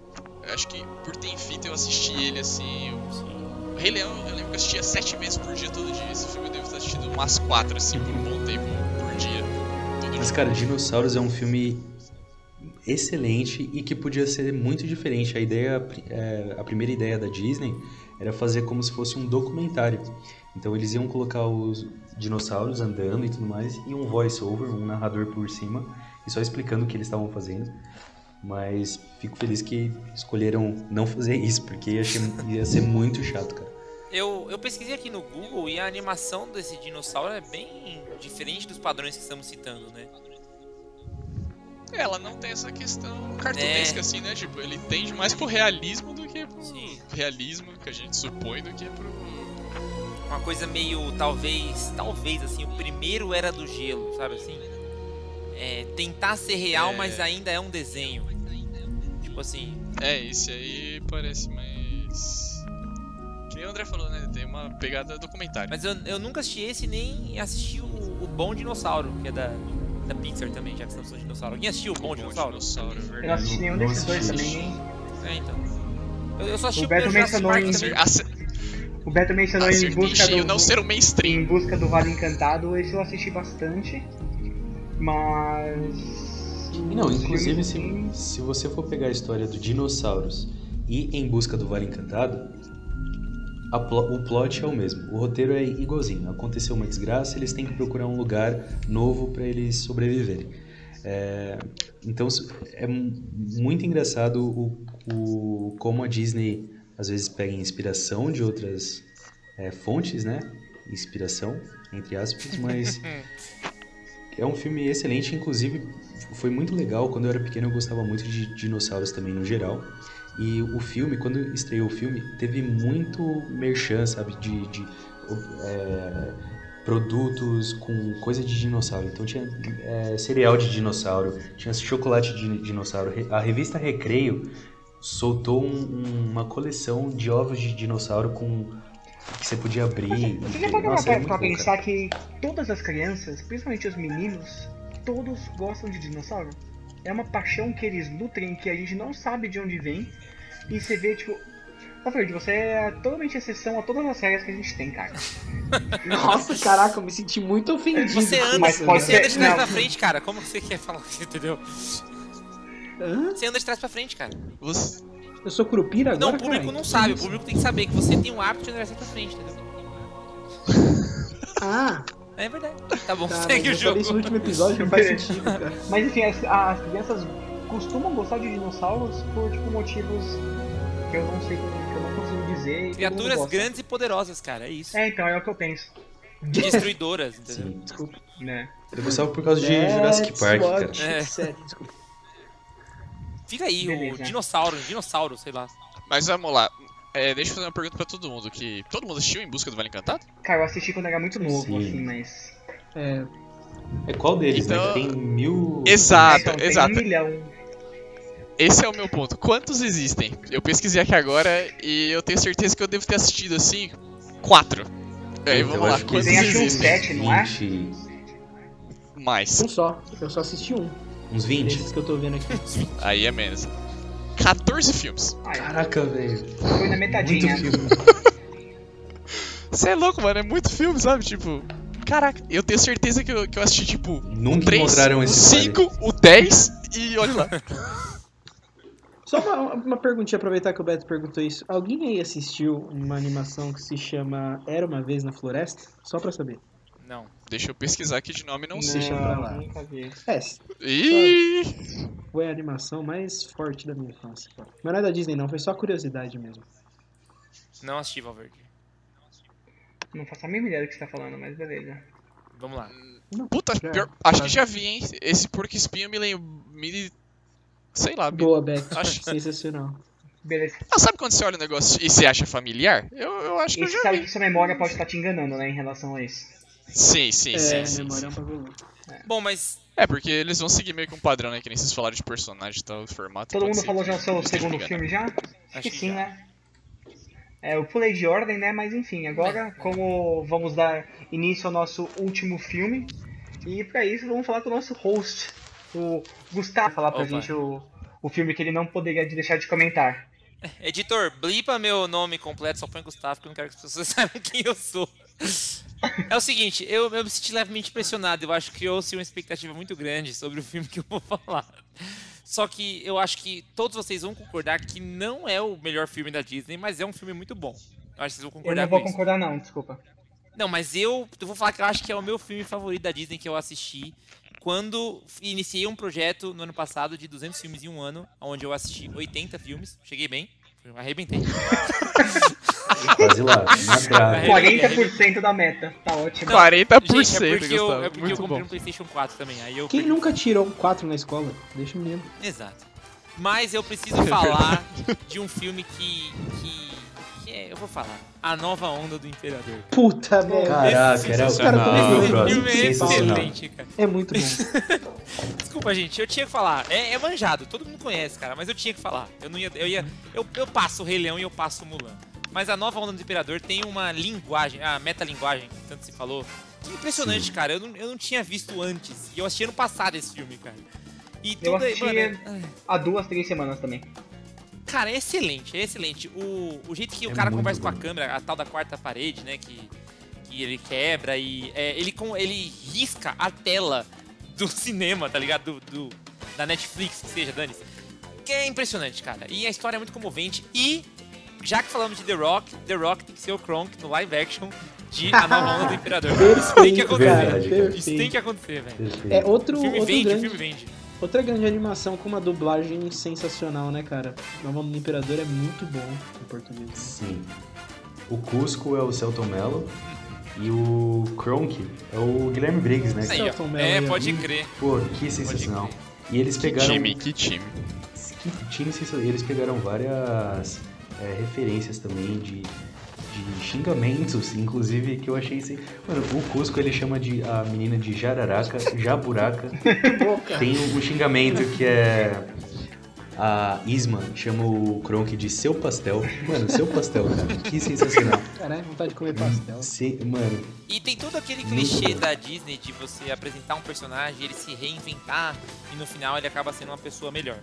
Acho que por ter fita eu assisti ele, assim. O Rei Leão, eu lembro que eu assistia sete vezes por dia, todo dia. Esse filme eu devo ter assistido umas quatro, assim, por um bom tempo por dia. Todo Mas, dia. cara, Dinossauros é um filme excelente e que podia ser muito diferente. A ideia, é, a primeira ideia da Disney era fazer como se fosse um documentário. Então eles iam colocar os dinossauros andando e tudo mais e um voice-over, um narrador por cima, e só explicando o que eles estavam fazendo. Mas fico feliz que escolheram não fazer isso, porque ser- ia ser muito chato, cara. Eu, eu pesquisei aqui no Google e a animação desse dinossauro é bem diferente dos padrões que estamos citando, né? Ela não tem essa questão cartunesca, É. assim, né? Tipo, ele tende mais pro realismo do que pro Sim. realismo que a gente supõe do que pro. Uma coisa meio, talvez, talvez, assim, o primeiro era do gelo, sabe assim? É, tentar ser real, É. mas ainda é um desenho. Tipo assim, É, esse aí parece mais. Que nem o André falou, né? Tem uma pegada documentário. mas eu, eu nunca assisti esse nem assisti o, o Bom Dinossauro, que é da, da Pixar também, já que estamos falando de dinossauro. Alguém assistiu o Bom Dinossauro? dinossauro, é Eu não assisti nenhum desses dois também, hein? É, então. Eu, eu só assisti O Beto mencionou em- também. Acer- O Beto mencionou em busca do, não ser o mainstream. em busca do Vale Encantado, esse eu assisti bastante. Mas. Não, inclusive se, se você for pegar a história do dinossauros e Em Busca do Vale Encantado, a plo- o plot é o mesmo. O roteiro é igualzinho. Aconteceu uma desgraça, eles têm que procurar um lugar novo para eles sobreviverem. É, então é mu- muito engraçado o, o- como a Disney às vezes pega inspiração de outras é, fontes, né? Inspiração, entre aspas, mas é um filme excelente, inclusive foi muito legal. Quando eu era pequeno eu gostava muito de dinossauros também no geral. E o filme, quando estreou o filme, teve muito merchan, sabe? De, de é, produtos com coisa de dinossauro. Então tinha é, cereal de dinossauro, tinha chocolate de dinossauro. A revista Recreio soltou um- uma coleção de ovos de dinossauro com que você podia abrir. Você e- já parou pra, bom, pensar que todas as crianças, principalmente os meninos, todos gostam de dinossauro? É uma paixão que eles nutrem que a gente não sabe de onde vem. E você vê, tipo. Tá Fred, você é totalmente exceção a todas as regras que a gente tem, cara. Nossa, caraca, eu me senti muito ofendido. Você anda, Mas isso, pode você né? anda de trás não. pra frente, cara. Como que você quer falar isso, entendeu? Hã? Você anda de trás pra frente, cara. Você- Eu sou curupira agora, Não, o público cara? não sabe. O público tem que saber que você tem o hábito de andar de trás pra frente, entendeu? Ah, É verdade. Tá bom, cara, segue o jogo. isso no último episódio, não faz sentido, cara. Mas enfim, as, as crianças costumam gostar de dinossauros por tipo motivos que eu não sei, que eu não consigo dizer. Criaturas grandes e poderosas, cara. É isso. É, então, é o que eu penso. E destruidoras, entendeu? Sim. Desculpa. Né? Eu gostava por causa de Jurassic Park, cara. É. série, desculpa. Fica aí, o Beleza. dinossauro, dinossauro, sei lá. Mas vamos lá. É, deixa eu fazer uma pergunta pra todo mundo. Que todo mundo assistiu Em Busca do Vale Encantado? Cara, eu assisti quando era muito novo, Sim. assim, mas. É, É qual deles, né? Então- Que tem mil. Exato, Então, tem exato. um milhão. Esse é o meu ponto. Quantos existem? Eu pesquisei aqui agora e eu tenho certeza que eu devo ter assistido assim. Quatro. Aí Eu vamos lá, acho que quantos Tem acho uns existem? sete, não é? 20, Mais. um só. Eu só assisti um. uns 20. Desses que eu tô vendo aqui. Aí é menos. 14 filmes. Ai, Caraca, velho. foi na Muito metadinha. filme. Você é louco, mano. É muito filme, sabe? Tipo. Caraca, eu tenho certeza que eu, que eu assisti, tipo, Nunca 3, encontraram o esse 5, o 10 e olha lá. Só uma, uma perguntinha, aproveitar que o Beto perguntou isso. Alguém aí assistiu uma animação que se chama Era Uma Vez na Floresta? Só pra saber. Não. Deixa eu pesquisar aqui de nome, não sei. Deixa pra lá. Nunca vi. É, Ih! foi a animação mais forte da minha infância. Mas não é da Disney não, foi só curiosidade mesmo. Não assisti Valverde. Não faço a mínima ideia do que você tá falando, mas beleza. Vamos lá. Puta, pior- acho que já. já vi, hein? Esse porco espinho me lembra. Me... Sei lá. Boa, Beck. Acho- Sensacional. Beleza. Ah, sabe quando você olha o negócio e se acha familiar? Eu, eu acho que E eu você já sabe vi. que sua memória pode estar te enganando, né, em relação a isso. Sim, sim, É, sim, sim, memória sim. é um bagulho. Bom, mas É, porque eles vão seguir meio que um padrão, né? Que nem vocês falaram de personagem e tal, o formato. Todo mundo ser falou já o seu segundo me filme já? Acho, que que sim, já. né? É, eu pulei de ordem, né? Mas enfim, agora como vamos dar início ao nosso último filme, e pra isso vamos falar com o nosso host, o Gustavo, falar pra Opa. gente o, o filme que ele não poderia deixar de comentar. Editor, blipa meu nome completo, só põe Gustavo, porque eu não quero que as pessoas saibam quem eu sou. É o seguinte, eu, eu me senti levemente impressionado. Eu acho que criou-se uma expectativa muito grande sobre o filme que eu vou falar. Só que eu acho que todos vocês vão concordar que não é o melhor filme da Disney, mas é um filme muito bom. Eu acho que vocês vão Eu concordar não com vou isso. concordar não, desculpa. Não, mas eu, eu vou falar que eu acho que é o meu filme favorito da Disney que eu assisti quando iniciei um projeto no ano passado de 200 filmes em um ano, onde eu assisti 80 filmes. Cheguei bem, arrebentei. Quase lá, na trave. Arrebentei. 40% da meta, tá ótimo. 40%, Gente, é porque, eu, Gustavo. é porque eu Muito comprei bom. um PlayStation 4 também. Aí eu Quem perdi. nunca tirou um 4 na escola? Deixa o menino. Exato. Mas eu preciso É falar de um filme que, que, que é, eu vou falar, A Nova Onda do Imperador. Puta merda. Caraca, era o Esse próximo. filme é excelente, cara. É muito bom. Desculpa, gente, eu tinha que falar. É, é manjado, todo mundo conhece, cara, mas eu tinha que falar. Eu não ia. Eu ia. Eu, eu passo o Rei Leão e eu passo o Mulan. Mas a nova onda do Imperador tem uma linguagem, a metalinguagem, que tanto se falou. Que impressionante, Sim. cara. Eu não, eu não tinha visto antes. E eu assisti ano passado esse filme, cara. E Eu tudo aí, assisti mano, é- há duas, três semanas também. Cara, é excelente, é excelente. O, o jeito que o É cara conversa com a bom. câmera, a tal da quarta parede, né? Que, que ele quebra e. é, ele, com, ele risca a tela do cinema, tá ligado? Do, do- da Netflix, que seja, Dani. Que é impressionante, cara. E a história é muito comovente. E, já que falamos de The Rock, The Rock tem que ser o Kronk no live action de A Nova Onda do Imperador. Isso tem que acontecer. Verdade. Isso tem que acontecer, velho. É outro, O filme outro vende, o grande, filme vende. Outra grande animação com uma dublagem sensacional, né, cara? O nome do Imperador é muito bom em português. Sim. O Cusco é o Celton Mello e o Kronk é o Guilherme Briggs, né? Aí. Celton Mello É, pode crer. Pô, que sensacional. E eles Que pegaram. time, que time. Que time sensacional. Eles pegaram várias é, referências também de, de xingamentos, inclusive, que eu achei assim. Mano, o Cusco ele chama de a menina de jararaca, jaburaca. Tem um xingamento que é. A Isma chama o Kronk de seu pastel. Mano, seu pastel, cara. Que sensacional. Caralho, vontade de comer pastel. Se- mano, E tem todo aquele clichê da Disney de você apresentar um personagem, ele se reinventar e no final ele acaba sendo uma pessoa melhor.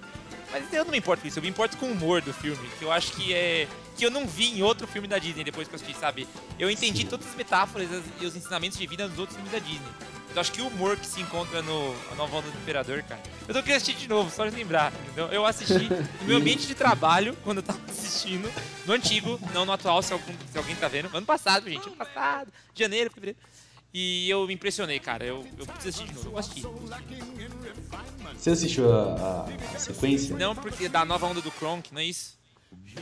Mas eu não me importo com isso, eu me importo com o humor do filme, que eu acho que é. que eu não vi em outro filme da Disney depois que eu assisti, sabe? Eu entendi Sim. todas as metáforas as- e os ensinamentos de vida nos outros filmes da Disney. Eu acho que o humor que se encontra no A Nova Onda do Imperador, cara. Eu tô querendo assistir de novo, só de lembrar. Então, eu assisti no meu ambiente de trabalho, quando eu tava assistindo, no antigo, não no atual, se, algum, se alguém tá vendo. Ano passado, gente, ano passado, janeiro, fevereiro. E eu me impressionei, cara. Eu, eu preciso assistir de novo. Eu vou assistir. você assistiu a, a- a sequência? Não, porque da nova onda do Kronk, não é isso?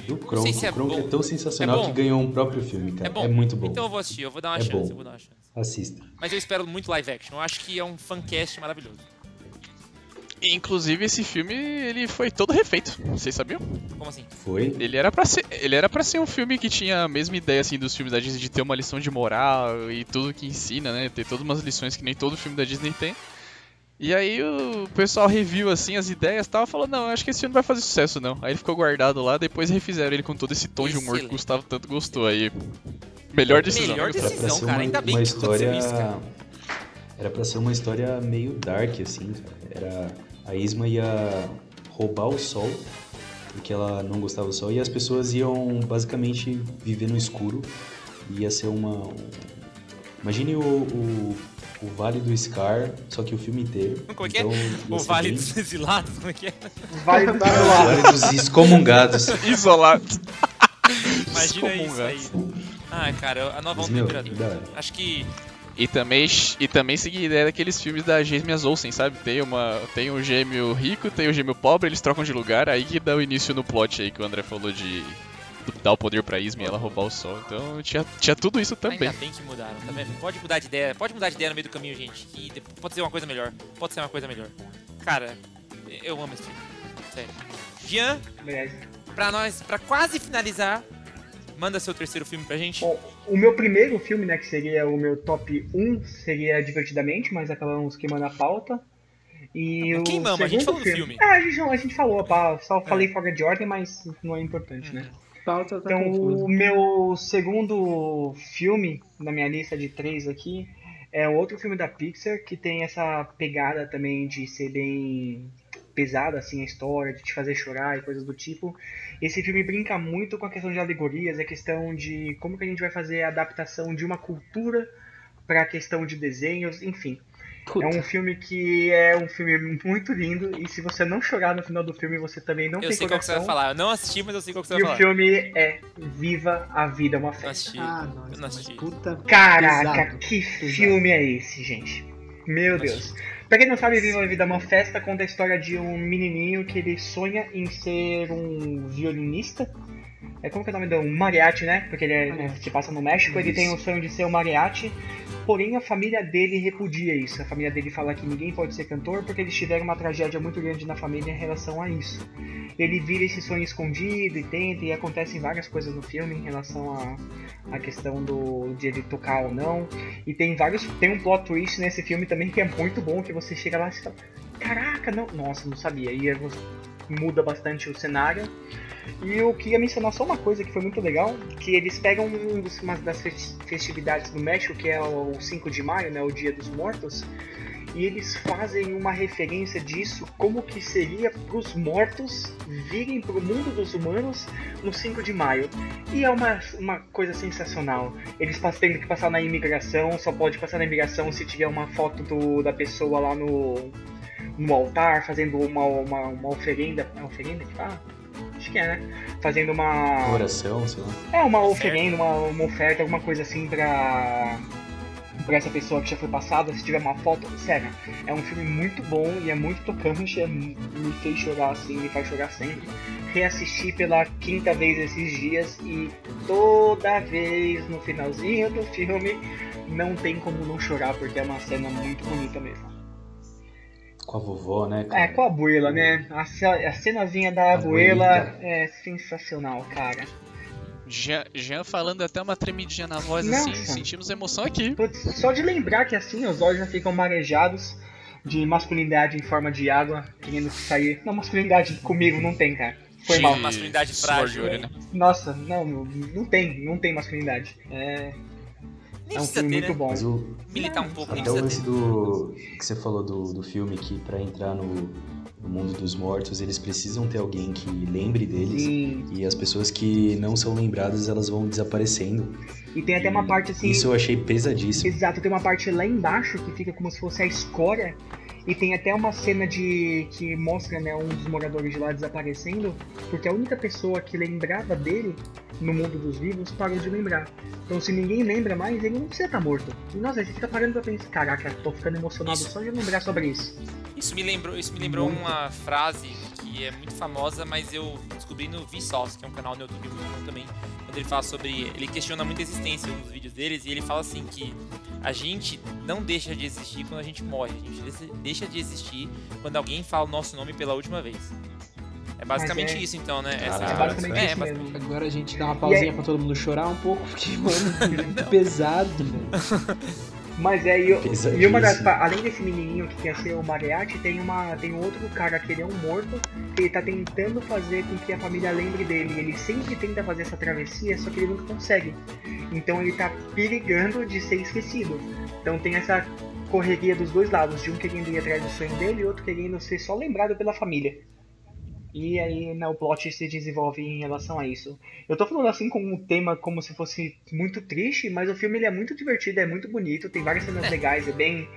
Do Kronk. se é o Kronk bom. é tão sensacional É que ganhou um próprio filme, cara. É bom? muito bom. Então eu vou assistir, eu vou dar uma É chance, bom. eu vou dar uma chance. Assista. Mas eu espero muito live action. Eu acho que é um fancast maravilhoso. Inclusive, esse filme, ele foi todo refeito. Vocês sabiam? Como assim? Foi? Ele era pra ser, ele era para ser um filme que tinha a mesma ideia assim dos filmes da Disney de ter uma lição de moral e tudo que ensina, né? Ter todas umas lições que nem todo filme da Disney tem. E aí o pessoal reviu assim as ideias e tal, falou: "Não, eu acho que esse filme não vai fazer sucesso não". Aí ele ficou guardado lá, depois refizeram ele com todo esse tom de humor que o Excelente. Gustavo tanto gostou aí. Melhor decisão. Melhor Gustavo? Era pra decisão, ser cara. uma, Ainda bem uma que aconteceu história. isso, cara. Era pra ser uma história meio dark, assim, cara. Era. A Isma ia roubar o sol, porque ela não gostava do sol, e as pessoas iam basicamente viver no escuro. E ia ser uma. um- Imagine o, o, o Vale do Scar, só que o filme inteiro. Como é que é? Então, O Vale bem- dos Exilados, como é que é? Vale do Vale dos Excomungados. Isolado. Imagina isso aí. Ah, cara, a nova onda Imperador. Acho que E também, e também seguir a ideia daqueles filmes da Gêmeas Olsen, sabe? Tem, uma, tem um gêmeo rico, tem um gêmeo pobre, eles trocam de lugar, aí que dá o início no plot aí que o André falou de dar o poder pra Isma e ela roubar o sol. Então tinha, tinha tudo isso também. Ainda bem que mudaram, tá vendo? Pode mudar de ideia, pode mudar de ideia no meio do caminho, gente. Que pode ser uma coisa melhor. Pode ser uma coisa melhor. Cara, eu amo esse filme. Sério. Jean, pra nós, pra quase finalizar, manda seu terceiro filme pra gente. Bom, o meu primeiro filme, né, que seria o meu top 1, seria Divertidamente, mas acabamos queimando a pauta. E o Queimamos, a gente segundo falou do filme. É, a gente, a gente falou, pá, só falei fora de ordem, mas não é importante, né? Pauta tá Então, confusa. o meu segundo filme na minha lista de três aqui é outro filme da Pixar que tem essa pegada também de ser bem pesada assim a história, de te fazer chorar e coisas do tipo. Esse filme brinca muito com a questão de alegorias, a questão de como que a gente vai fazer a adaptação de uma cultura para a questão de desenhos, enfim. Puta. É um filme que é um filme muito lindo e se você não chorar no final do filme, você também não eu tem sei qual que você vai falar. Eu não assisti, mas eu sei qual que você E vai o falar. filme é Viva a Vida é uma Eu não Festa. assisti. Ah, eu nossa, não assisti. puta. Caraca, Pesado, que pesado. filme é esse, gente? Meu Deus. Pra quem não sabe, Viva a Vida é uma Festa conta a história de um menininho que ele sonha em ser um violinista. É como que é o nome do um mariachi, né? Porque ele é, Mariachi. se passa no México, ele Isso. tem o sonho de ser um mariachi. Porém, a família dele repudia isso. A família dele fala que ninguém pode ser cantor porque eles tiveram uma tragédia muito grande na família em relação a isso. Ele vira esse sonho escondido e tenta, e acontecem várias coisas no filme em relação a a questão do de ele tocar ou não. E tem vários. Tem um plot twist nesse filme também que é muito bom, que você chega lá e fala, caraca, não. Nossa, não sabia. E muda bastante o cenário. E eu queria mencionar só uma coisa que foi muito legal, que eles pegam um dos, uma das festi- festividades do México, que é o 5 de maio, né, o Dia dos Mortos, e eles fazem uma referência disso, como que seria para os mortos virem para o mundo dos humanos no 5 de maio. E é uma, uma coisa sensacional. Eles têm que passar na imigração, só pode passar na imigração se tiver uma foto do, da pessoa lá no, no altar, fazendo uma, uma, uma oferenda. É oferenda que fala? Acho que é, né? Fazendo uma. Oração, sei lá. É, uma oferenda, uma, uma oferta, alguma coisa assim pra. Pra essa pessoa que já foi passada, se tiver uma foto, sério, é um filme muito bom e é muito tocante, é- me fez chorar assim, me faz chorar sempre. Reassisti pela quinta vez esses dias e toda vez no finalzinho do filme não tem como não chorar, porque é uma cena muito bonita mesmo. Com a vovó, né? cara? É, com a abuela, né? A, a cenazinha da abuela é sensacional, cara. Jean, Jean falando até uma tremidinha na voz Nossa. assim, sentimos emoção aqui. Putz, só de lembrar que assim os olhos já ficam marejados de masculinidade em forma de água, querendo sair. Não, masculinidade comigo não tem, cara. Foi De mal. Masculinidade frágil, né? Nossa, não, não tem, não tem masculinidade. É, Nem é um filme ter, muito né? bom. Mas o, Militar um pouco, até o lance do. que você falou do, do filme, que pra entrar no, no mundo dos mortos, eles precisam ter alguém que lembre deles. Sim. E as pessoas que não são lembradas, elas vão desaparecendo. E tem até uma parte assim. Isso eu achei pesadíssimo. Exato, tem uma parte lá embaixo que fica como se fosse a escória. E tem até uma cena de que mostra né, um dos moradores de lá desaparecendo, porque a única pessoa que lembrava dele no mundo dos vivos parou de lembrar. Então se ninguém lembra mais, ele não precisa estar morto. E nossa, a gente fica parando pra pensar, caraca, tô ficando emocionado Isso. só de lembrar sobre isso. Isso me lembrou, isso me lembrou Muito. uma frase que é muito famosa, mas eu descobri no Vsauce, que é um canal no YouTube muito bom também, quando ele fala sobre, ele questiona muito a existência nos vídeos deles e ele fala assim que a gente não deixa de existir quando a gente morre, a gente deixa- de existir quando alguém fala o nosso nome pela última vez. É basicamente é- isso então, né? Essa Ah, é história. basicamente é, isso bas- mesmo. Agora a gente dá uma pausinha pra todo mundo chorar um pouco, porque, mano, é muito pesado, velho. Mas é, e, e uma das. Além desse menininho que quer ser o Mariachi, tem, uma, tem outro cara que ele é um morto, que ele tá tentando fazer com que a família lembre dele. Ele sempre tenta fazer essa travessia, só que ele nunca consegue. Então ele tá perigando de ser esquecido. Então tem essa correria dos dois lados, de um querendo ir atrás do sonho dele e outro querendo ser só lembrado pela família. E aí né, o plot se desenvolve em relação a isso. Eu tô falando assim com um tema como se fosse muito triste, mas o filme ele é muito divertido, é muito bonito, tem várias cenas legais, é bem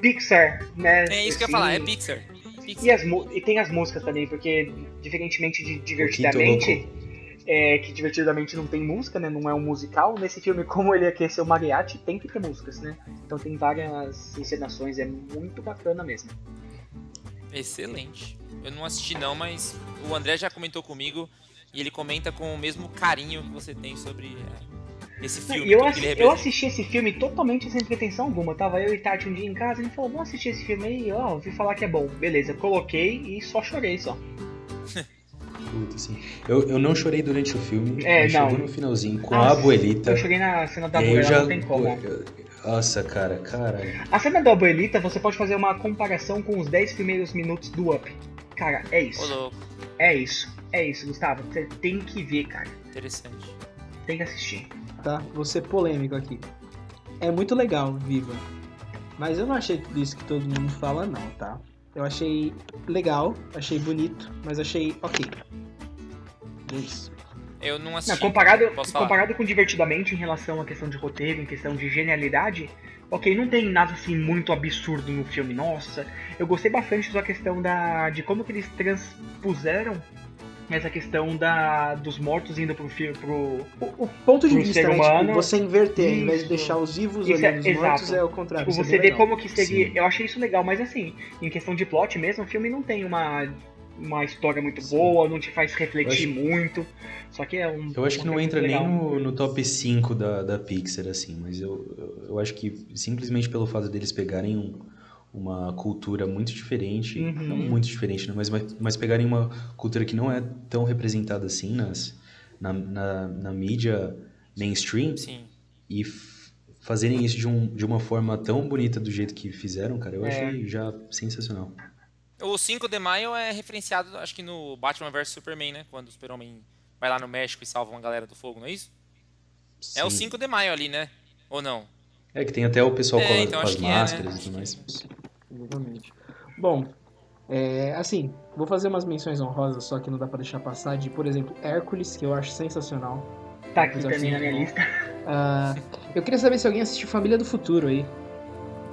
Pixar, né? É isso que eu ia assim. falar, é Pixar. Pixar. E, as, e tem as músicas também, porque diferentemente de Divertidamente, é, que Divertidamente não tem música, né? Não é um musical. Nesse filme, como ele ser o mariachi, tem que ter músicas, né? Então tem várias encenações, é muito bacana mesmo. Excelente. Eu não assisti não, mas o André já comentou comigo E ele comenta com o mesmo carinho que você tem sobre é, esse filme. E eu, assi- eu assisti esse filme totalmente sem pretensão alguma. Tava eu e Tati um dia em casa e ele falou, vamos assistir esse filme aí, ó, ouvi falar que é bom. Beleza, coloquei e só chorei só. Puta, assim. Eu, eu não chorei durante o filme, É, não. chegou no finalzinho com Ah, a abuelita. Eu cheguei na cena da aí eu abuela, já. não tem como. eu- nossa, cara, caralho. A cena da abuelita, você pode fazer uma comparação com os 10 primeiros minutos do Up. Cara, é isso. É isso. É isso, Gustavo. Você tem que ver, cara. interessante. Tem que assistir. tá? Vou ser polêmico aqui. É muito legal, Viva. Mas eu não achei tudo isso que todo mundo fala, não, tá? Eu achei legal, achei bonito, mas achei ok. É isso. Eu não Não, assisti. comparado, Posso falar? comparado com Divertidamente em relação à questão de roteiro, em questão de genialidade, ok, não tem nada assim muito absurdo no filme. Nossa, eu gostei bastante da questão da de como que eles transpuseram essa questão da dos mortos indo pro filme pro O, o ponto de vista, ser né? humano, tipo, você inverter, ao invés de isso. deixar os vivos Isso é- olhando os mortos, exato. é o contrário. Tipo, isso é você vê legal. como que seria. Sim. Eu achei isso legal, mas assim, em questão de plot mesmo, o filme não tem uma, uma história muito boa, não te faz refletir Eu muito. Só que é um. Eu acho que não entra nem no, no top 5 da, da Pixar, assim, mas eu, eu, eu acho que simplesmente pelo fato deles pegarem um- uma cultura muito diferente, Uhum. não muito diferente, né, mas, mas, mas pegarem uma cultura que não é tão representada assim nas, na, na, na mídia mainstream Sim. e fazerem isso de, um, de uma forma tão bonita do jeito que fizeram, cara, eu É. achei já sensacional. O 5 de maio é referenciado, acho que no Batman vs Superman, né? Quando o Super-Homem vai lá no México e salva uma galera do fogo, não é isso? É o Sim. 5 de maio ali, né? Ou não? É que tem até o pessoal É, com, a- então com as que é, né? máscaras e tudo mais. Exatamente. Bom, é, assim, vou fazer umas menções honrosas, só que não dá pra deixar passar, de, por exemplo, Hércules, que eu acho sensacional. Tá aqui também na minha lista. Ah, eu queria saber se alguém assistiu Família do Futuro aí.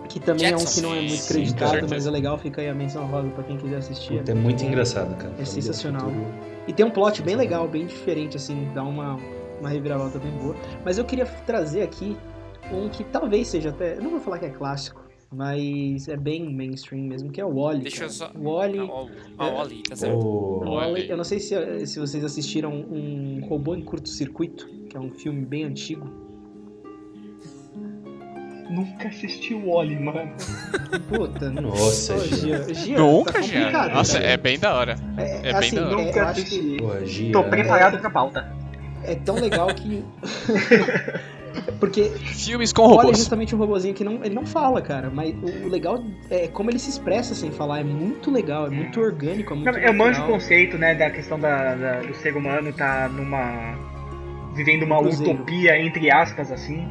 Que também é um Jackson. que não é muito acreditado, mas é legal, fica aí a menção honrosa pra quem quiser assistir. Puta, é muito engraçado, cara. Do sensacional. Futuro. E tem um plot bem legal, bem diferente, assim, dá uma, uma reviravolta bem boa. Mas eu queria trazer aqui um que talvez seja até. Eu não vou falar que é clássico, mas é bem mainstream mesmo, que é o Wally. Deixa eu só. O Wally. Ah, o- ah, Oli, tá certo. O- Wall-E. eu não sei se, se vocês assistiram um Robô em Curto-Circuito, que é um filme bem antigo. Nunca assisti o Wally, mano. Puta, Nossa, Ô, Gia. Gia, Gia, Nunca, tá complicado, Nossa, é bem da hora. É, é bem assim, da hora. é, Nunca assisti. Porra, Gia. Tô preparado pra pauta. é tão legal que. Porque Filmes com o Wally é robôs. justamente um robozinho que não, ele não fala, cara. Mas o, o legal é como ele se expressa sem falar. É muito legal, é muito orgânico, é muito Não, eu manjo o conceito, né, da questão da, da- do ser humano tá numa. vivendo uma Cruzeiro. utopia, entre aspas, assim.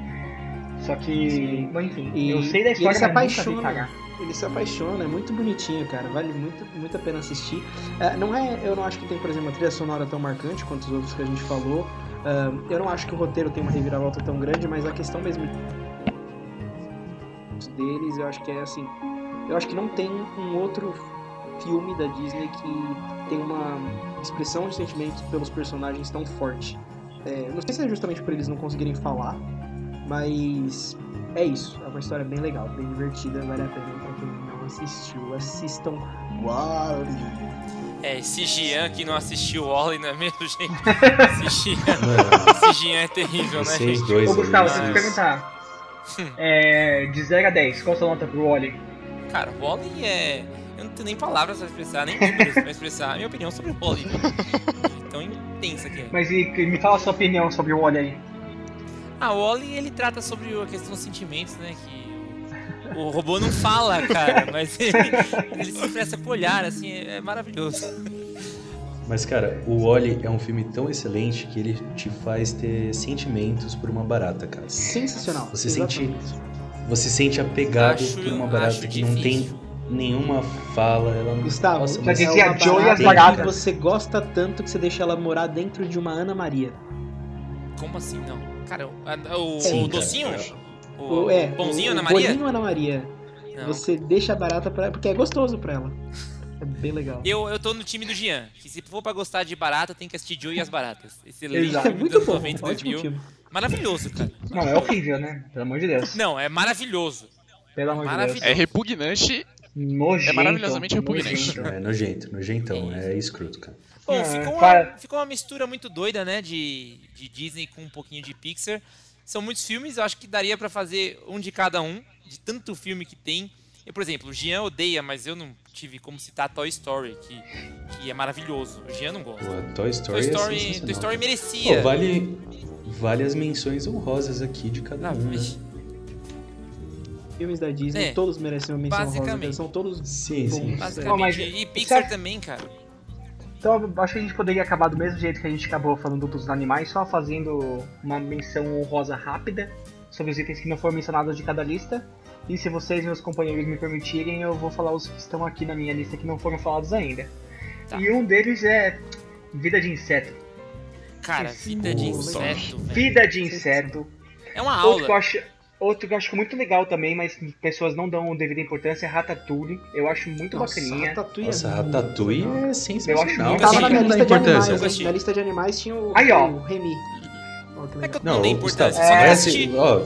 Só que. Sim. Bom, enfim, E- eu sei da e ele história, se apaixona. Ele se apaixona, é muito bonitinho, cara. Vale muito, muito a pena assistir. É, não é, eu não acho que tem, por exemplo, uma trilha sonora tão marcante quanto os outros que a gente falou. Ah, eu não acho que o roteiro tem uma reviravolta tão grande, mas a questão mesmo deles, eu acho que é assim. Eu acho que não tem um outro filme da Disney que tem uma expressão de sentimentos pelos personagens tão forte. É, não sei se é justamente por eles não conseguirem falar, mas é isso. É uma história bem legal, bem divertida, vale a pena pra quem não assistiu. Assistam Wally. É, esse Gian que não assistiu o Oli, não é mesmo, gente? Esse Gian, Mano, esse Gian é terrível, né, gente? dois Ô, Gustavo, deixa eu te perguntar. É, de 0 a 10, qual a sua nota pro Wally? Cara, o Oli é. Eu não tenho nem palavras pra expressar, nem números pra expressar a minha opinião sobre o Oli. Tão intensa que é. Mas e, me fala a sua opinião sobre o Wally aí. Ah, o Oli ele trata sobre a questão dos sentimentos, né? Que o, o robô não fala, cara, mas ele, ele se expressa por olhar, assim, é, é maravilhoso. Mas, cara, o Wally é um filme tão excelente que ele te faz ter sentimentos por uma barata, cara. Sensacional. Você exatamente. Você se sente apegado Acho- por uma barata que não tem difícil. nenhuma fala. Ela não... Gustavo, Nossa, mas é dizia uma Joe e as barata baratas. que você gosta tanto que você deixa ela morar dentro de uma Ana Maria. Como assim, não? Cara, o, o, Sim, o cara. docinho? O, O, é, pãozinho o, Ana o Maria? bolinho Ana Maria. Não. Você deixa a barata pra porque é gostoso pra ela. É bem legal. Eu, eu tô no time do Gian, que se for pra gostar de barata, tem que assistir Joe e as Baratas. Excelente Exato. É muito bom, 90, ótimo 2000. filme. Maravilhoso, cara. Não, é horrível, né? Pelo amor de Deus. Não, é maravilhoso. Pelo amor de Deus. É repugnante Nojento. É maravilhosamente repugnante. nojento. É nojento, nojentão, é escroto, cara. Bom, É, ficou, uma, para- ficou uma mistura muito doida, né? De, de Disney com um pouquinho de Pixar. São muitos filmes, eu acho que daria pra fazer um de cada um, de tanto filme que tem. Eu, por exemplo, o Jean odeia, mas eu não tive como citar Toy Story, que, que é maravilhoso. O Jean não gosta. Pô, Toy Story, Toy Story, é. Toy Story Pô, merecia. vale, vale as menções honrosas aqui de cada Ah, um, né? Filmes da Disney, É, todos merecem uma menção rosa, basicamente. porque são todos Sim, sim. bons. Basicamente. Não, mas- e Pixar também, cara. Então acho que a gente poderia acabar do mesmo jeito que a gente acabou falando dos animais, só fazendo uma menção honrosa rápida sobre os itens que não foram mencionados de cada lista. E se vocês, meus companheiros, me permitirem, eu vou falar os que estão aqui na minha lista que não foram falados ainda. Tá. E um deles é Vida de Inseto. Cara, vida de inseto, velho. Vida de Inseto. É uma Outro que, eu aula. acho, outro que eu acho muito legal também, mas pessoas não dão devida importância, é Ratatouille. Eu acho muito Nossa, bacaninha. Ratatouille Nossa, é Ratatouille é Eu acho sensacional. muito Tava Sim, na minha não lista de animais, na lista de animais tinha o, Aí, ó. o Remy. Que É que eu não, dei importância, só é, pra esse- assistir. ó,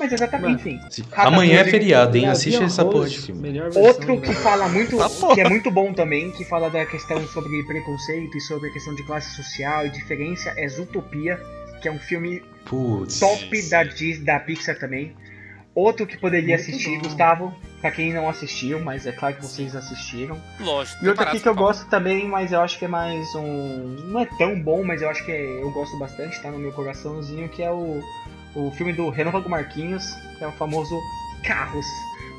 Mas exatamente, Ratatouille- amanhã é feriado, hein? Assiste essa porra de filme. Outro que fala muito, Tá que é muito bom também, que fala da questão sobre preconceito e sobre a questão de classe social e diferença, é Zootopia, que é um filme Putz. top da, Dis- da Pixar também. Outro que poderia Muito assistir, bom. Gustavo, pra quem não assistiu, mas é claro que vocês assistiram. Lógico. E outro aqui que eu gosto também, mas eu acho que é mais um. Não é tão bom, mas eu acho que é- eu gosto bastante, tá no meu coraçãozinho, que é o, o filme do Renova Marquinhos, que é o famoso Carros.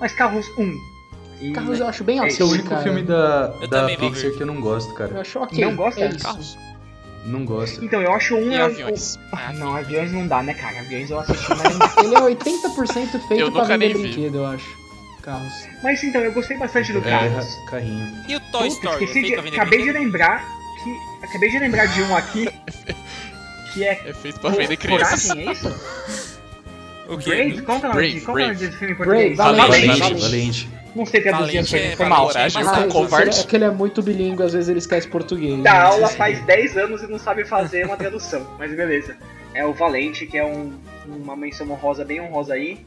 Mas Carros 1. E Carros eu acho bem Esse Esse é o ok, único cara. filme da, Eu da Pixar que eu não gosto, Eu cara. acho ok. Não gosta? É isso. Carros. Não gosto. Então, eu acho um. E é aviões. o- Ah, não, aviões não dá, né, cara? Aviões eu assisti, mas. Ele é 80% feito Eu pra vender nem vi. brinquedo, eu acho. Carros. Mas então, eu gostei bastante do É, Carros. carrinho. E o Toy Putz, Story? esqueci de- acabei de brinquedo? lembrar que. Acabei de lembrar de um aqui. Que é. É feito pra vender crianças. Coragem, é isso? O que é o nome Brave, é o nome desse filme em Brave, português? Valente, Valente, Valente. Não sei traduzir as coisas, é- foi mal. É Coragem, tá Ah, covarde. É que ele é muito bilíngue, às vezes ele esquece português. Da né? aula faz 10 anos e não sabe fazer uma tradução, mas beleza. É o Valente, que é um- uma menção honrosa, bem honrosa aí,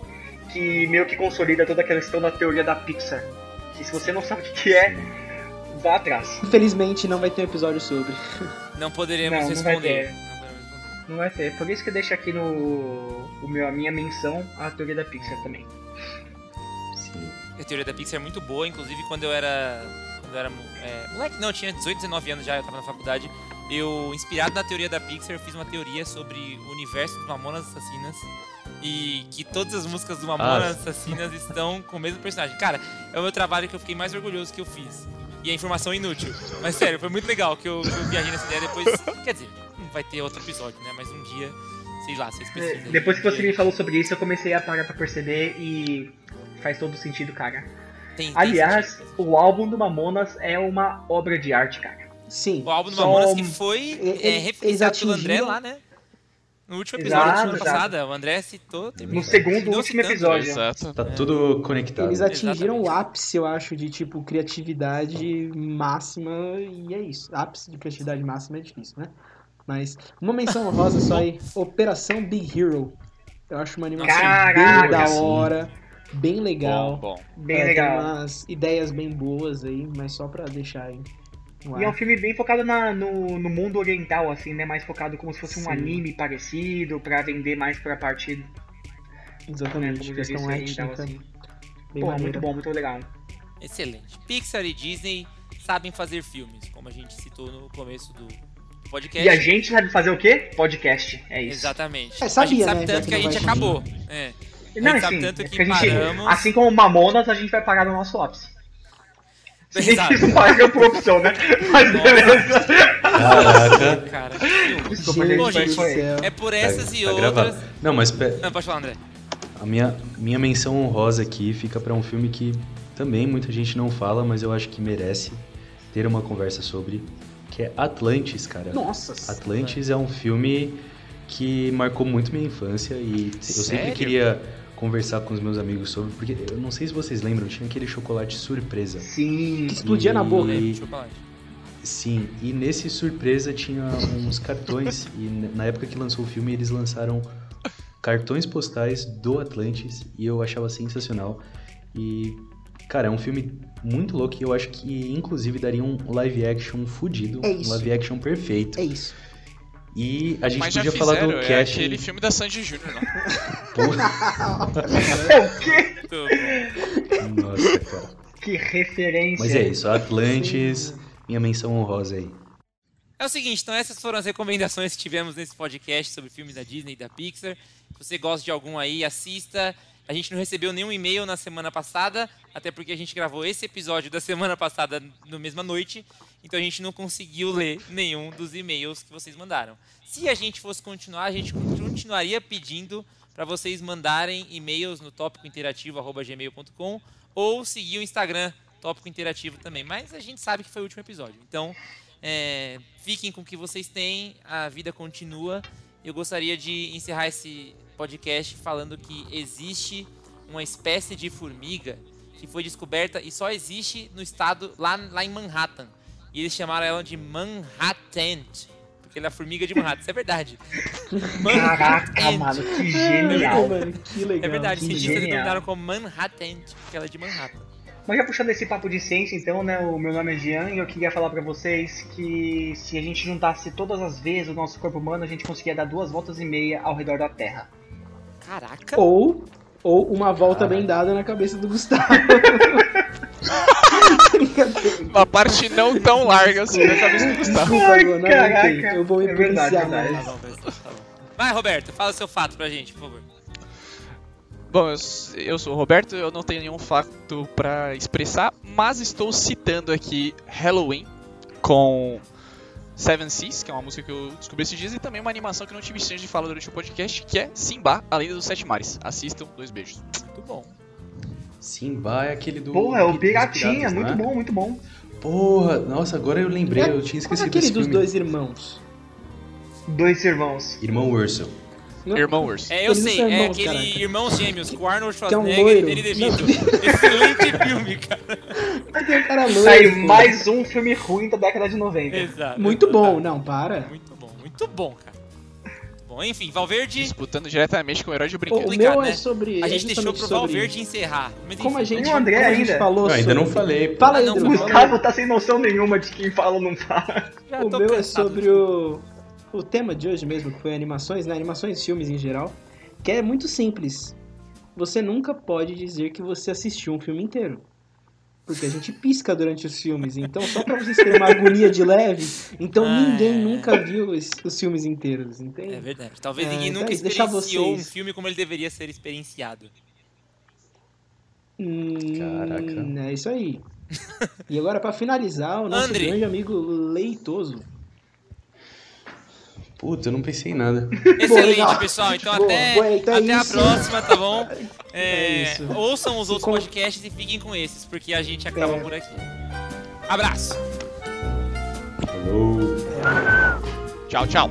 que meio que consolida toda aquela questão da teoria da Pixar. Que se você não sabe o que é, vá atrás. Infelizmente não vai ter um episódio sobre. Não poderíamos Não, não vai responder. ter. Não vai ter. Por isso que eu deixo aqui no o meu, a minha menção a teoria da Pixar também. Sim. A teoria da Pixar é muito boa, inclusive quando eu era. Quando eu era é, moleque, não, eu tinha 18, 19 anos já, eu tava na faculdade. Eu, inspirado na teoria da Pixar, eu fiz uma teoria sobre o universo dos Mamonas Assassinas. E que todas as músicas do Mamonas Assassinas estão com o mesmo personagem. Cara, é o meu trabalho que eu fiquei mais orgulhoso que eu fiz. E a informação é inútil. Mas sério, foi muito legal que eu, que eu viajei nessa ideia depois. Quer dizer, não vai ter outro episódio, né? Mas um dia, sei lá, vocês É, pesquisem. Depois que você me falou sobre isso, eu comecei a parar pra perceber e faz todo sentido, cara. tem- tem Aliás, sentido. o álbum do Mamonas é uma obra de arte, cara. Sim. O álbum do Só- Mamonas que foi é, referenciado pelo André lá, né? No último episódio da Exato, semana exato. passada, o André citou. terminou- No segundo, último citando. episódio. Exato. Tá tudo conectado. Eles atingiram Exatamente. o ápice, eu acho, de tipo criatividade máxima e é isso. Ápice de criatividade máxima é difícil, né? Mas uma menção rosa só aí, Operação Big Hero. Eu acho uma animação Caraca, bem da sim. Bem legal. Bom, bom. Bem É, legal. Tem umas ideias bem boas aí, mas só pra deixar aí. E é um filme bem focado na- no, no mundo oriental, assim, né? Mais focado como se fosse um Sim. anime parecido, pra vender mais pra parte Exatamente, Vamos ver questão então, étnica. assim. Bem Pô, maneira. muito bom, muito legal. Excelente. Pixar e Disney sabem fazer filmes, como a gente citou no começo do podcast. E a gente sabe fazer o quê? Podcast. É isso. Exatamente. É, sabia, a gente sabe né, tanto que que a gente acabou. É. Não, assim, tanto é que que a gente, assim como Mamonas, a gente vai parar no nosso ápice. Bem Exato. que isso paga por opção, né? Mas Nossa. beleza. Caraca. Cara, que Desculpa, Gente Bom, gente, é por Tá- essas e tá outras. gravado. Não, mas pe- Não, pode falar, André. a minha, minha menção honrosa aqui fica pra um filme que também muita gente não fala, mas eu acho que merece ter uma conversa sobre, que é Atlantis, cara. Nossa. Atlantis é um filme que marcou muito minha infância e eu sempre Sério? queria conversar com os meus amigos sobre, porque eu não sei se vocês lembram, tinha aquele chocolate surpresa. Sim. Que explodia na boca. E- Chocolate. Sim, e nesse surpresa tinha uns cartões, e na época que lançou o filme eles lançaram cartões postais do Atlantis, e eu achava sensacional. E, Cara, é um filme muito louco e eu acho que, inclusive, daria um live action fudido. É. Um live action perfeito. É isso. E a gente Mas podia fizeram, falar do é cast. aquele filme da Sandy Júnior, não. É o quê? Muito bom. Nossa, cara. Que referência. Mas é isso, Atlantis, minha menção honrosa aí. É o seguinte, então essas foram as recomendações que tivemos nesse podcast sobre filmes da Disney e da Pixar. Se você gosta de algum aí, assista. A gente não recebeu nenhum e-mail na semana passada, até porque a gente gravou esse episódio da semana passada na mesma noite, então a gente não conseguiu ler nenhum dos e-mails que vocês mandaram. Se a gente fosse continuar, a gente continuaria pedindo para vocês mandarem e-mails no tópicointerativo@gmail.com ou seguir o Instagram Tópico Interativo também. Mas a gente sabe que foi o último episódio, então é, fiquem com o que vocês têm, a vida continua. Eu gostaria de encerrar esse podcast falando que existe uma espécie de formiga que foi descoberta e só existe no estado, lá, lá em Manhattan. E eles chamaram ela de Manhattan, porque ela é a formiga de Manhattan. Isso é verdade. Caraca, mano, que genial. mano, que legal. É verdade, que cientistas denominaram como Manhattan, porque ela é de Manhattan. Mas já puxando esse papo de ciência, então, né? O meu nome é Jean e eu queria falar pra vocês que se a gente juntasse todas as vezes o nosso corpo humano, a gente conseguia dar duas voltas e meia ao redor da Terra. Caraca! Ou, ou uma volta bem dada na cabeça do Gustavo. Brincadeira. Uma parte não tão larga assim na cabeça do Gustavo. Desculpa, Ai, não caraca. Eu vou me É verdade, policiar verdade. mais. Tá tá bom. Vai, Roberto, fala seu fato pra gente, por favor. Bom, eu, eu sou o Roberto, eu não tenho nenhum fato pra expressar, mas estou citando aqui Halloween com Seven Seas, que é uma música que eu descobri esses dias, e também uma animação que eu não tive chance de falar durante o podcast, que é Simba, a Lenda dos Sete Mares. Assistam, dois beijos. Muito bom. Simba é aquele do. Porra, é o Piratinha, piratas, muito é? bom, muito bom. Porra, nossa, agora eu lembrei, eu tinha Qual é esquecido aquele desse dos filme. dois irmãos? Dois irmãos. Irmão Urso. Não- Irmão Urso. É, eu Eles sei, é irmãos, aquele caraca. Irmãos Gêmeos com Arnold Que é um Schwarzenegger e. Danny DeVito. Excelente filme, cara. Tem um cara loiro. Sai mais um filme ruim da década de 90. Exato. Muito bom, exato. não, para. Muito bom, muito bom, cara. Bom, enfim, Valverde, Disputando diretamente com o herói de brinquedo. o meu né? é sobre. a é gente deixou pro sobre- Valverde encerrar. Mas, Como a gente, E o André como a gente ainda? falou Eu ainda não sobre- falei. pô. Fala aí, Ah, não, O fala. aí. Gustavo tá sem noção nenhuma de quem fala ou não fala. já O meu é cansado sobre de- o, o tema de hoje mesmo, que foi animações, né? Animações e filmes em geral. Que é muito simples. Você nunca pode dizer que você assistiu um filme inteiro. Porque a gente pisca durante os filmes. Então, só pra vocês terem uma agonia de leve, então Ah, ninguém é. nunca viu os, os filmes inteiros, entende? É verdade. Talvez É, ninguém nunca é deixar experienciou um vocês. filme como ele deveria ser experienciado. Hum, Caraca. É isso aí. e agora, pra finalizar, o nosso André. grande amigo Leitoso. Puta, eu não pensei em nada. Excelente, pessoal. Então Boa, até, boa, então é até a próxima, tá bom? É É, ouçam os outros com- podcasts e fiquem com esses, porque a gente acaba É. por aqui. Abraço! Falou. Tchau, tchau.